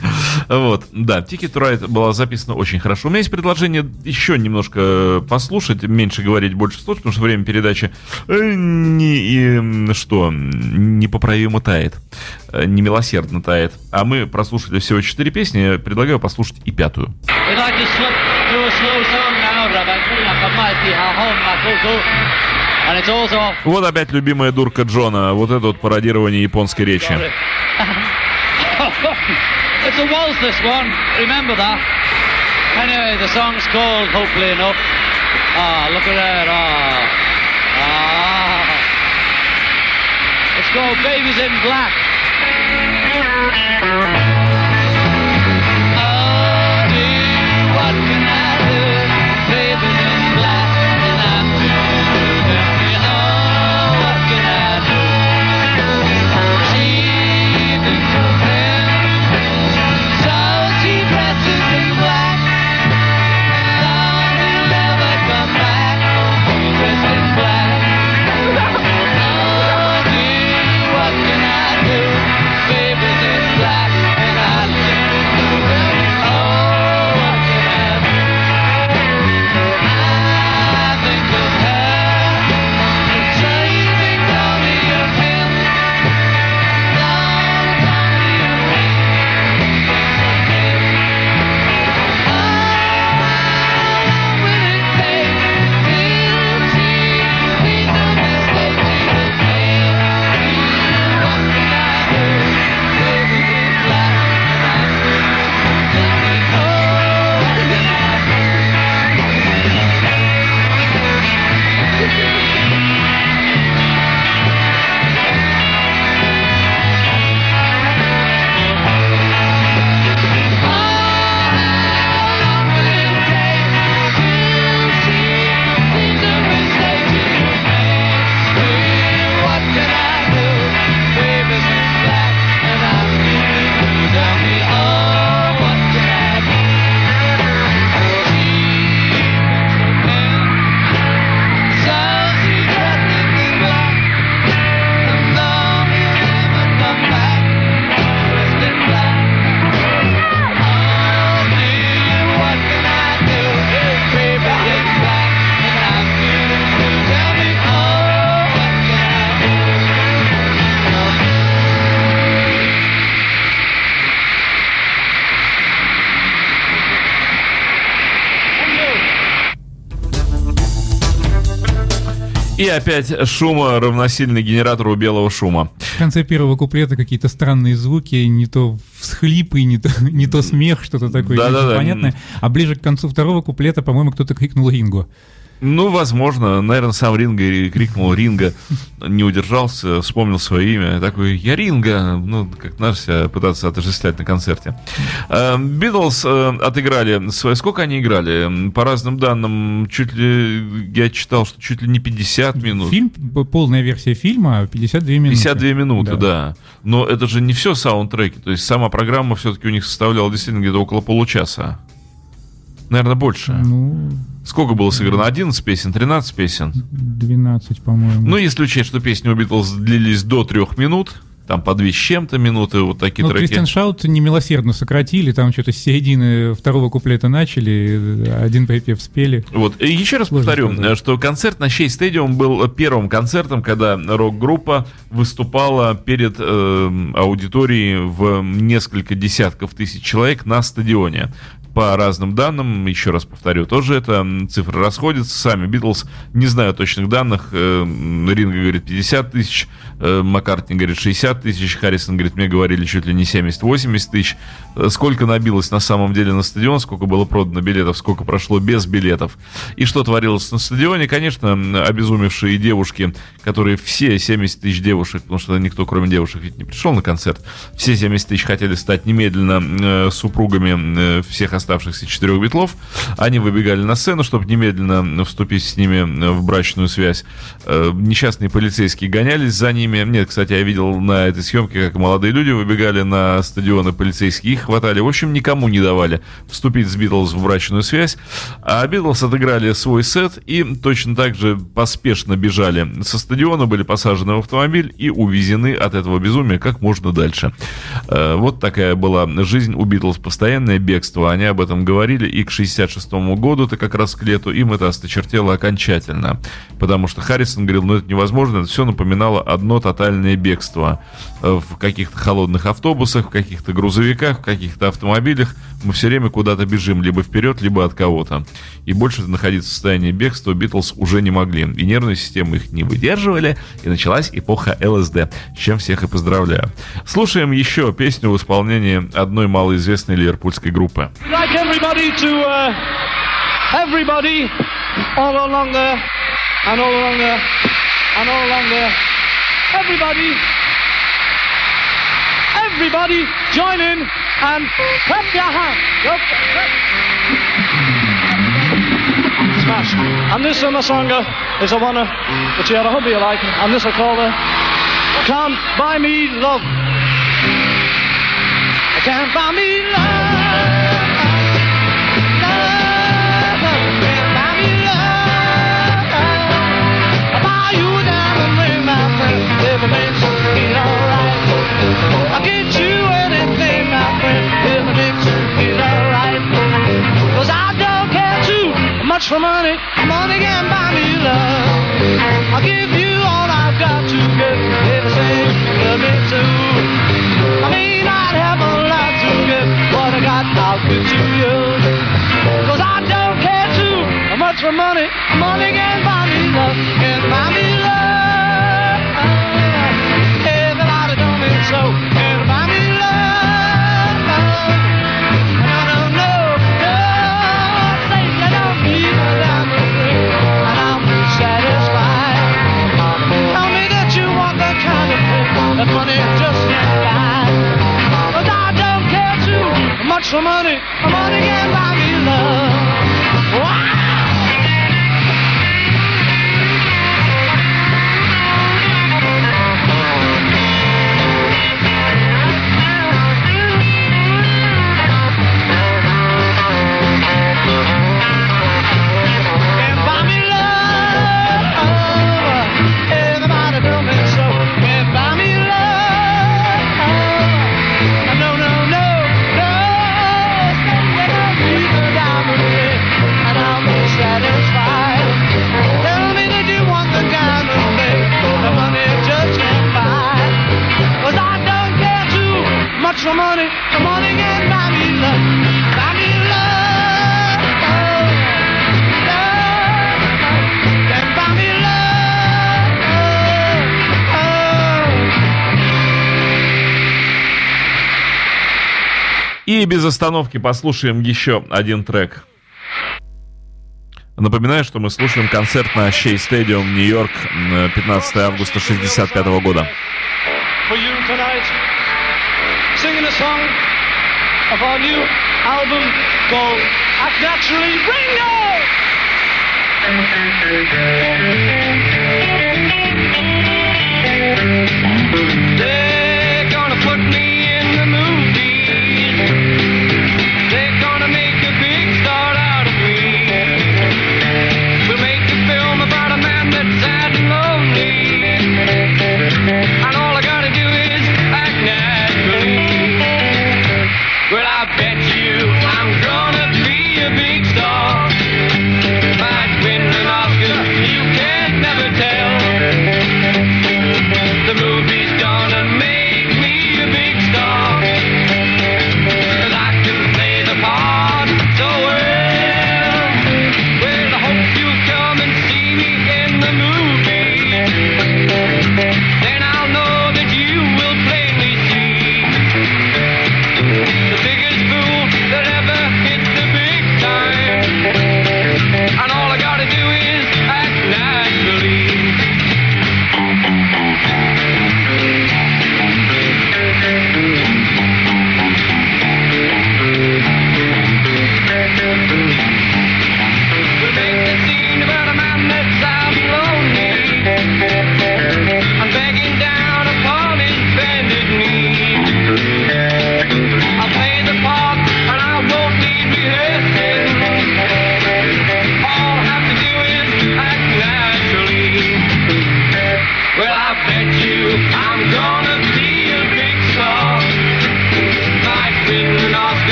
Вот, да, Ticket to Ride была записана очень хорошо. У меня есть предложение еще немножко послушать, меньше говорить, больше слушать, потому что время передачи э, не, и, м, что, непоправимо тает, э, немилосердно тает. А мы прослушали всего четыре песни, предлагаю послушать и пятую. We'd like to slip, do a slow song now, Rabbi also Вот опять любимая дурка Джона, вот это вот пародирование японской речи. Sorry. it's a waltz, this one. Remember that. Anyway, the song's called Hopefully Enough. Ah, look at that. Ah. Ah. It's called Babies in Black. И опять шума равносильный генератору белого шума. В конце первого куплета какие-то странные звуки, не то всхлипы, не то, *laughs* не то смех, что-то такое Да-да-да. непонятное. А ближе к концу второго куплета, по-моему, кто-то крикнул Ринго. Ну, возможно, наверное, сам Ринга крикнул Ринга, не удержался, вспомнил свое имя, такой, я Ринга, ну, как наш себя пытаться отождествлять на концерте. Э, Битлз э, отыграли свои, сколько они играли? По разным данным, чуть ли, я читал, что чуть ли не 50 минут. Фильм, полная версия фильма, 52 минуты. 52 минуты, да. Но это же не все саундтреки. То есть сама программа все-таки у них составляла действительно где-то около получаса. Наверное, больше. Ну, Сколько было сыграно? 11 песен, 13 песен? 12, по-моему. Ну, если учесть, что песни у Битлз длились до трех минут, там по две с чем-то минуты, вот такие Ну, треки. Кристиан Шаут немилосердно сократили, там что-то с середины второго куплета начали, один припев спели. Вот. И еще раз Сложно повторю, сказать. что концерт на Шей Стадиум был первым концертом, когда рок-группа выступала перед э, аудиторией в несколько десятков тысяч человек на стадионе. По разным данным, еще раз повторю, тоже это цифры расходятся. Сами Битлз, не знаю точных данных, э, Ринга говорит 50 тысяч, э, Маккартни говорит 60 тысяч, Харрисон говорит, мне говорили чуть ли не 70-80 тысяч. Э, Сколько набилось на самом деле на стадион, сколько было продано билетов, сколько прошло без билетов. И что творилось на стадионе, конечно, обезумевшие девушки, которые все 70 тысяч девушек, потому что никто кроме девушек ведь не пришел на концерт, все 70 тысяч хотели стать немедленно супругами всех оставшихся четырех битлов. Они выбегали на сцену, чтобы немедленно вступить с ними в брачную связь. Э, Несчастные полицейские гонялись за ними. Нет, кстати, я видел на этой съемке, как молодые люди выбегали на стадионы полицейские, их хватали. В общем, никому не давали вступить с Битлз в брачную связь. А Битлз отыграли свой сет и точно так же поспешно бежали со стадиона, были посажены в автомобиль и увезены от этого безумия как можно дальше. Э, Вот такая была жизнь у Битлз, постоянное бегство. Они об этом говорили, и к 66 году, это как раз к лету, им это осточертело окончательно. Потому что Харрисон говорил, ну это невозможно, это все напоминало одно тотальное бегство. Э, В каких-то холодных автобусах, в каких-то грузовиках, в каких-то автомобилях мы все время куда-то бежим, либо вперед, либо от кого-то. И больше находиться в состоянии бегства Битлз уже не могли. И нервные системы их не выдерживали, и началась эпоха ЛСД, с чем всех и поздравляю. Слушаем еще песню в исполнении одной малоизвестной ливерпульской группы. Like everybody to, uh, everybody, all along there, and all along there, and all along there, everybody, everybody join in and clap your hands. Clap. Smash. And this summer song uh, is a one uh, which you had a hubby you like, and this I call uh, Can't Buy Me Love. I can't buy me. Love, без остановки послушаем еще один трек. Напоминаю, что мы слушаем концерт на Shea Stadium, Нью-Йорк, э, 15 августа 1965 года. Thank you. *laughs*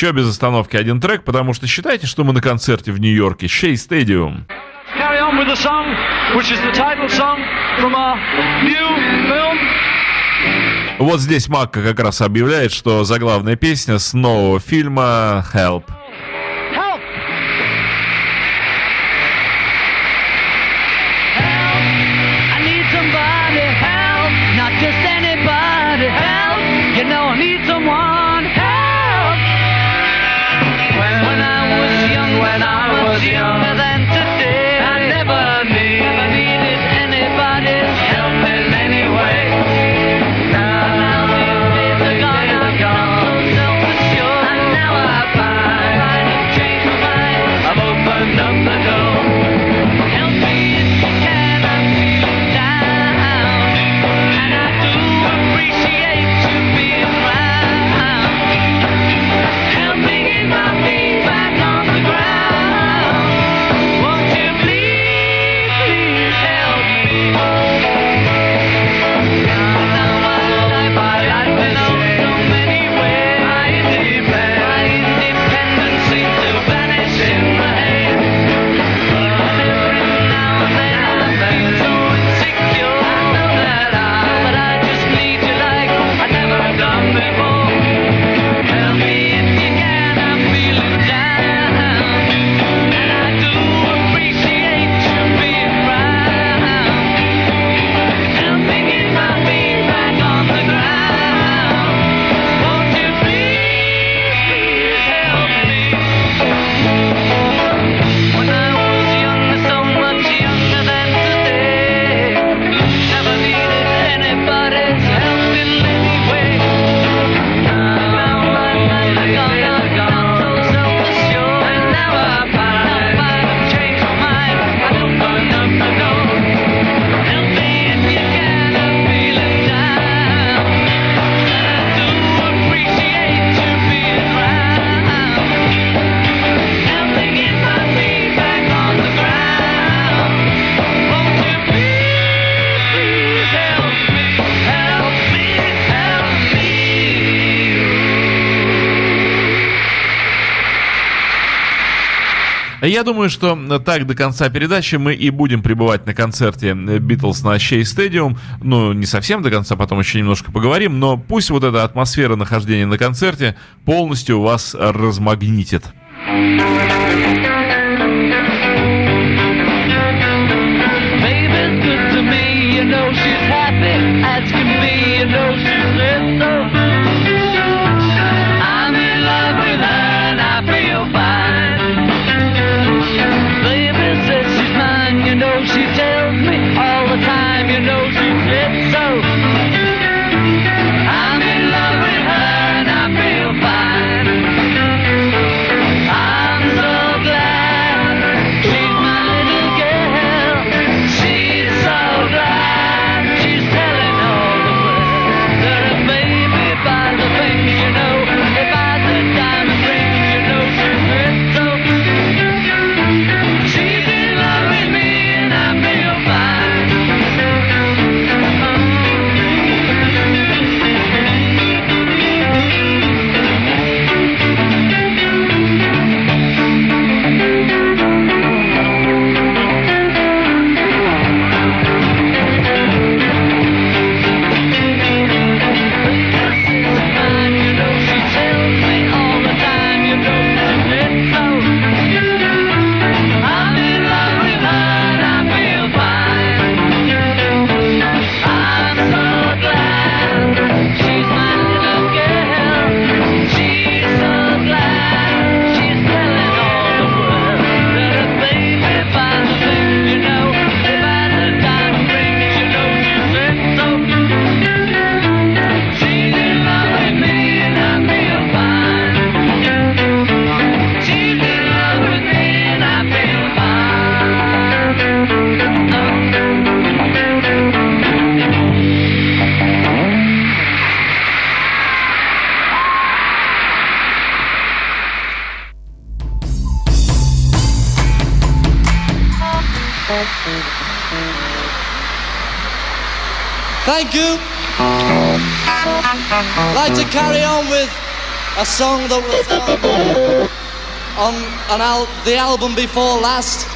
Еще без остановки один трек, потому что считайте, что мы на концерте в Нью-Йорке. Шей стадиум. Вот здесь Макка как раз объявляет, что заглавная песня с нового фильма «Help». Я думаю, что так до конца передачи мы и будем пребывать на концерте Битлз на Щей Стадиум. Ну, не совсем до конца, потом еще немножко поговорим, но пусть вот эта атмосфера нахождения на концерте полностью вас размагнитит. a song that was on, on al- the album before last,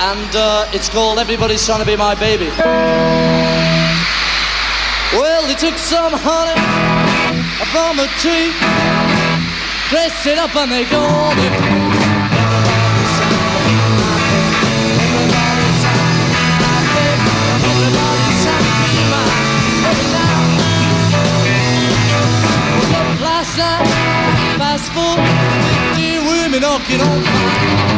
and uh, it's called Everybody's Trying to Be My Baby. Well, they took some honey from a tree, dressed it up, and they called it. Get on by.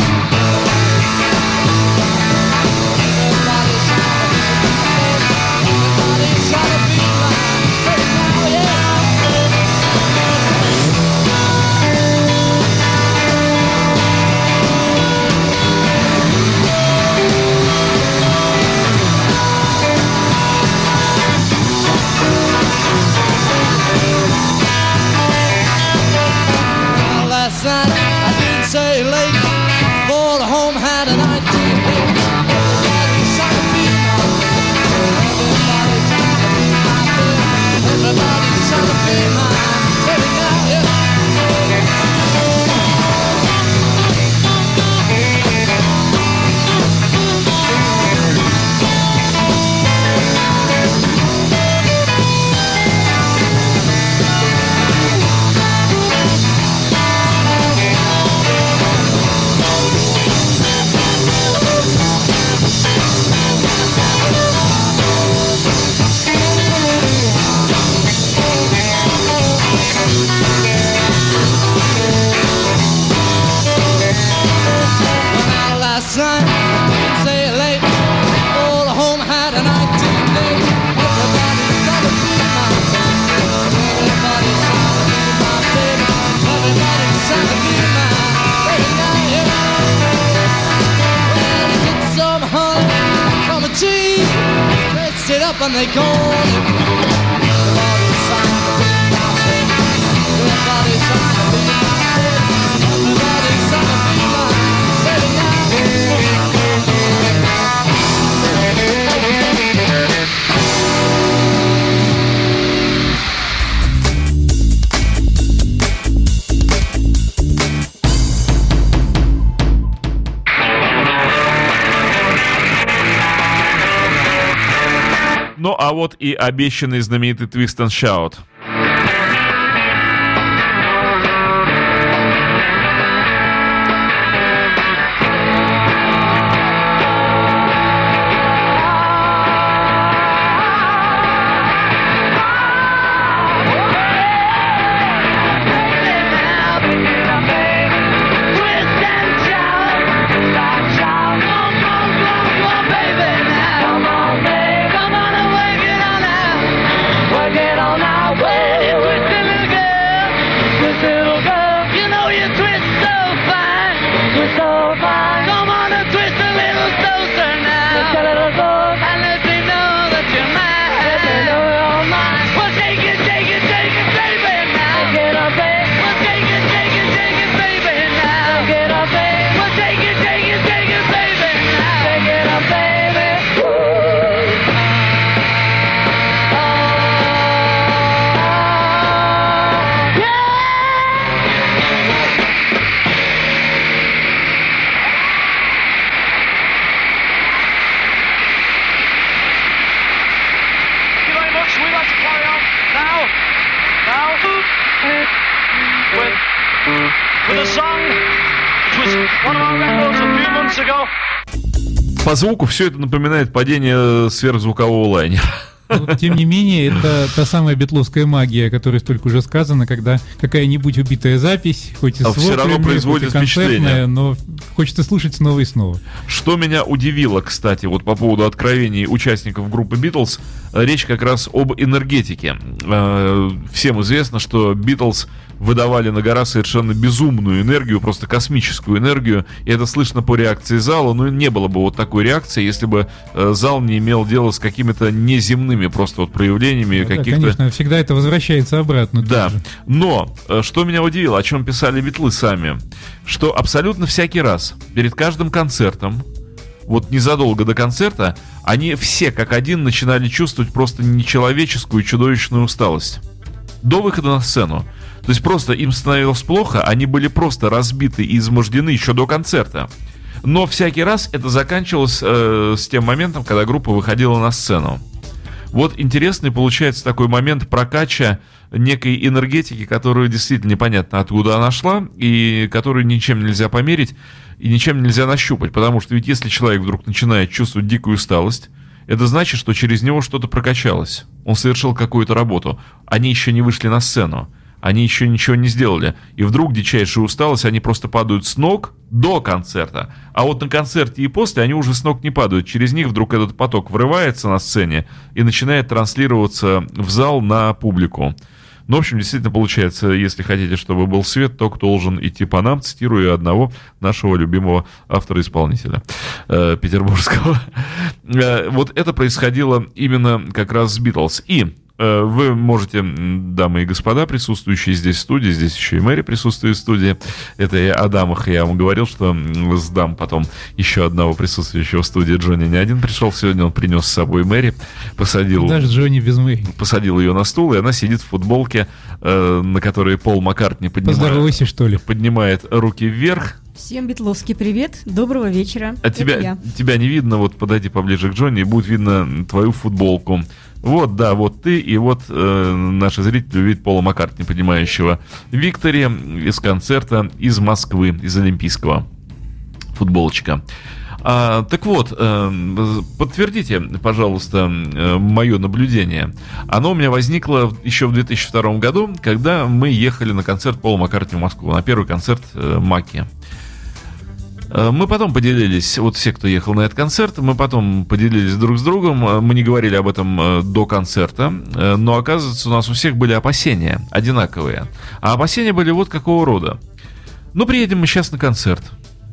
Вот и обещанный знаменитый Twist and Shout. Звуку все это напоминает падение сверхзвукового лайнера. Но, тем не менее, *laughs* это та самая битловская магия, о которой столько уже сказано, когда какая-нибудь убитая запись, хоть и А с всё равно производит хоть и концертная, впечатление. но хочется слушать снова и снова. Что меня удивило, кстати, вот по поводу откровений участников группы Битлз, э, речь как раз об энергетике. Э, Всем известно, что Битлз выдавали на гора совершенно безумную энергию, просто космическую энергию, и это слышно по реакции зала, но не было бы вот такой реакции, если бы э, зал не имел дела с какими-то неземными просто вот проявлениями Да, каких-то... конечно, всегда это возвращается обратно. Да, тоже. но э, что меня удивило, о чем писали битлы сами, что абсолютно всякий раз перед каждым концертом, вот незадолго до концерта, они все как один начинали чувствовать просто нечеловеческую чудовищную усталость. До выхода на сцену. То есть просто им становилось плохо, они были просто разбиты и измождены еще до концерта. Но всякий раз это заканчивалось э, с тем моментом, когда группа выходила на сцену. Вот интересный получается такой момент прокача некой энергетики, которую действительно непонятно откуда она шла, и которую ничем нельзя померить и ничем нельзя нащупать. Потому что ведь если человек вдруг начинает чувствовать дикую усталость, это значит, что через него что-то прокачалось. Он совершил какую-то работу. Они еще не вышли на сцену. Они еще ничего не сделали. И вдруг дичайшая усталость, они просто падают с ног до концерта. А вот на концерте и после они уже с ног не падают. Через них вдруг этот поток врывается на сцене и начинает транслироваться в зал на публику. Ну, в общем, действительно получается, если хотите, чтобы был свет, ток должен идти по нам, цитирую одного нашего любимого автора-исполнителя э, петербургского. *laughs* Э, вот это происходило именно как раз с Битлз. И вы можете, дамы и господа, присутствующие здесь в студии, здесь еще и Мэри присутствует в студии. Это я о дамах, я вам говорил, что сдам потом еще одного присутствующего в студии. Джонни не один пришел сегодня, он принес с собой Мэри, посадил Даже Джонни без Мэри. посадил ее на стул, и она сидит в футболке, э, на которой Пол Маккартни поднимает, Поздоровайся, что ли. поднимает руки вверх. Всем битловский привет, доброго вечера. А Это тебя, я. тебя не видно, вот подойди поближе к Джонни, и будет видно твою футболку. Вот, да, вот ты, и вот э, наши зрители увидят Пола Маккартни, поднимающего Виктори из концерта из Москвы, из Олимпийского. Футболочка. А, так вот, э, подтвердите, пожалуйста, мое наблюдение. Оно у меня возникло еще в 2002 году, когда мы ехали на концерт Пола Маккартни в Москву, на первый концерт э, Маки. Э, Мы потом поделились, вот все, кто ехал на этот концерт, мы потом поделились друг с другом, э, мы не говорили об этом э, до концерта, но оказывается у нас у всех были опасения одинаковые. А опасения были вот какого рода. Ну, приедем мы сейчас на концерт.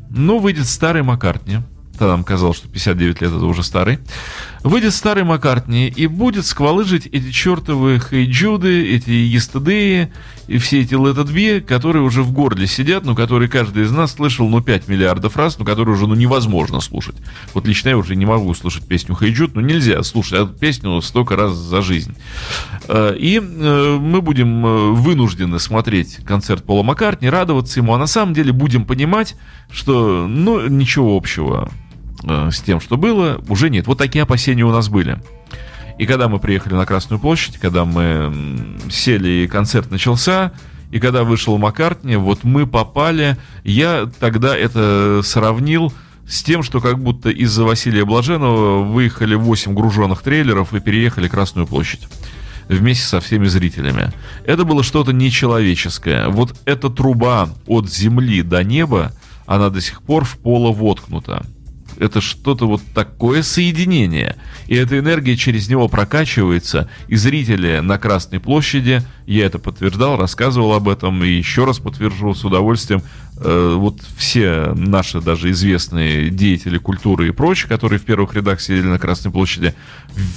Ну, выйдет старый Маккартни. Тогда нам казалось, что 59 лет это уже старый. Выйдет старый Маккартни и будет сквалыжить эти чертовы Hey Jude ы, эти Yesterday и и все эти let it которые уже в горле сидят, но которые каждый из нас слышал, ну, 5 миллиардов раз, но которые уже, ну, невозможно слушать. Вот лично я уже не могу слушать песню Hey Jude, ну, нельзя слушать эту песню столько раз за жизнь. Э, И э, мы будем э, вынуждены смотреть концерт Пола Маккартни, радоваться ему, а на самом деле будем понимать, что, ну, ничего общего э, с тем, что было, уже нет. Вот такие опасения у нас были. И когда мы приехали на Красную площадь, когда мы сели и концерт начался, и когда вышел Маккартни, вот мы попали, я тогда это сравнил с тем, что как будто из-за Василия Блаженова выехали 8 груженных трейлеров и переехали Красную площадь вместе со всеми зрителями. Это было что-то нечеловеческое. Вот эта труба от земли до неба, она до сих пор в поло воткнута. Это что-то вот такое соединение. И эта энергия через него прокачивается. И зрители на Красной площади, я это подтверждал, рассказывал об этом и еще раз подтвержу с удовольствием. Э, вот все наши даже известные деятели культуры и прочие, которые в первых рядах сидели на Красной площади,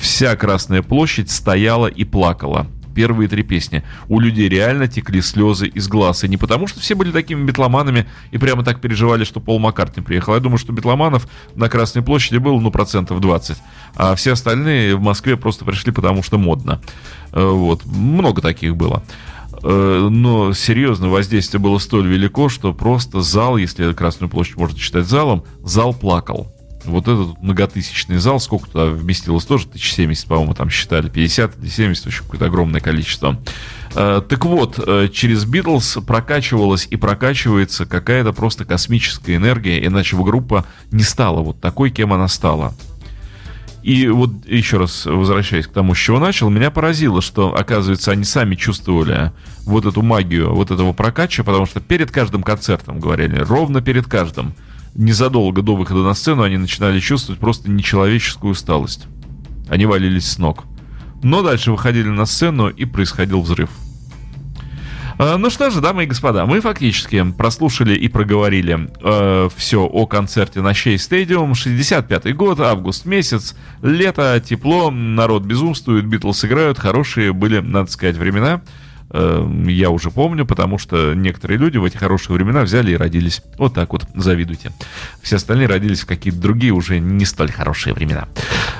вся Красная площадь стояла и плакала первые три песни. У людей реально текли слезы из глаз. И не потому, что все были такими битломанами и прямо так переживали, что Пол Маккартни приехал. Я думаю, что битломанов на Красной площади было, ну, процентов 20. А все остальные в Москве просто пришли, потому что модно. Э, Вот. Много таких было. Э, Но серьезное воздействие было столь велико, что просто зал, если Красную площадь можно считать залом, зал плакал. Вот этот многотысячный зал, сколько туда вместилось, тоже тысяч 70, по-моему, там считали, 50 или 70, очень какое-то огромное количество. Э, Так вот, э, через Битлз прокачивалась и прокачивается какая-то просто космическая энергия, иначе бы группа не стала вот такой, кем она стала. И вот еще раз возвращаясь к тому, с чего начал, меня поразило, что, оказывается, они сами чувствовали вот эту магию вот этого прокача, потому что перед каждым концертом, говорили, ровно перед каждым, незадолго до выхода на сцену они начинали чувствовать просто нечеловеческую усталость. Они валились с ног. Но дальше выходили на сцену и происходил взрыв. А, Ну что же, дамы и господа, мы фактически прослушали и проговорили все о концерте на Шей Стадиум. 65-й год, август месяц, лето, тепло, народ безумствует, Битлз играют, хорошие были, надо сказать, времена. Э, Я уже помню, потому что некоторые люди в эти хорошие времена взяли и родились. Вот так вот, завидуйте. Все остальные родились в какие-то другие, уже не столь хорошие времена.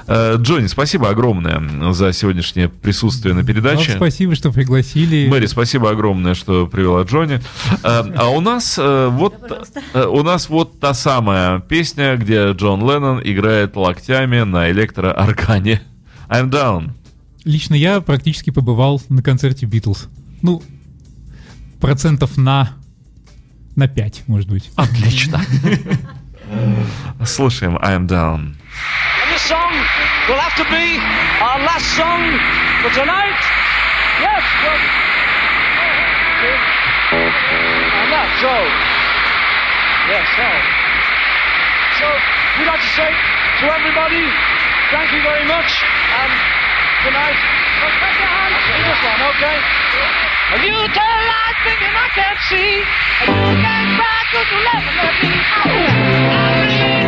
Э, Джонни, спасибо огромное за сегодняшнее присутствие на Вам передаче. спасибо, что пригласили. Мэри, спасибо огромное, что привела Джонни. А, а у нас э, вот э, у нас вот та самая песня, где Джон Леннон играет локтями на электрооргане. I'm down. Лично я практически побывал на концерте Битлз. Ну, процентов на... на 5, может быть. Отлично. Слушаем I'm down. And this song will have to be our last song for tonight. Yes, so. So, we'd like to say to everybody, thank you very much. And tonight, well, take your hands in this one, okay? And you tell lies thinking I can't see. And you can't cry 'cause you me. Down.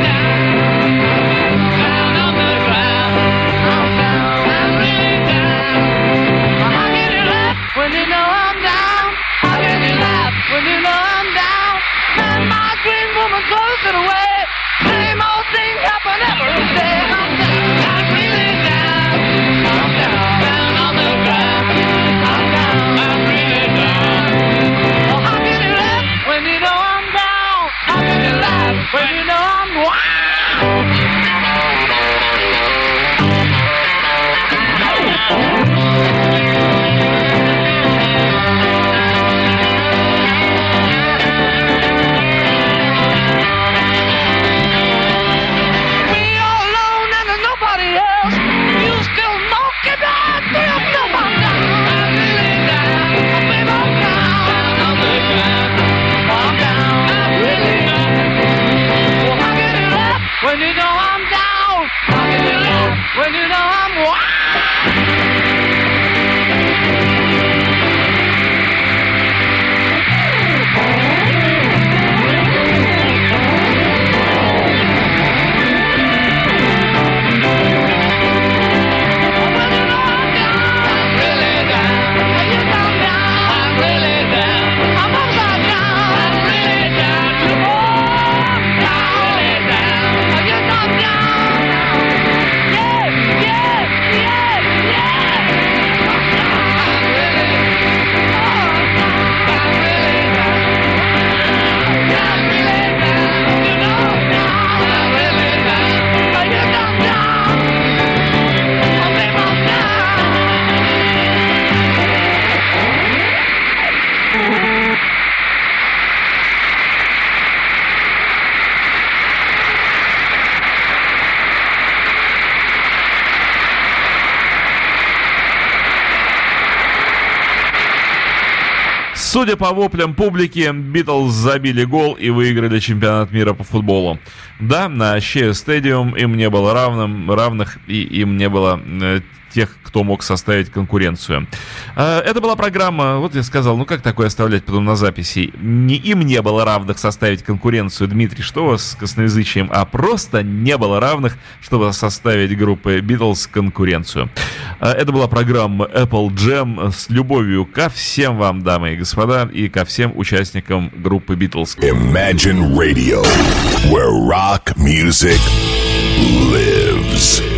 Судя по воплям публики, Битлз забили гол и выиграли чемпионат мира по футболу. Да, на Shea Stadium им не было равным, равных, и им не было э, тех, кто мог составить конкуренцию. Э, Это была программа, вот я сказал, ну как такое оставлять потом на записи? Не им не было равных составить конкуренцию, Дмитрий, вас с косноязычием, а просто не было равных, чтобы составить группы Битлз конкуренцию. Э, Это была программа Apple Jam с любовью ко всем вам, дамы и господа, и ко всем участникам группы Битлз. Imagine Radio, where rock music lives.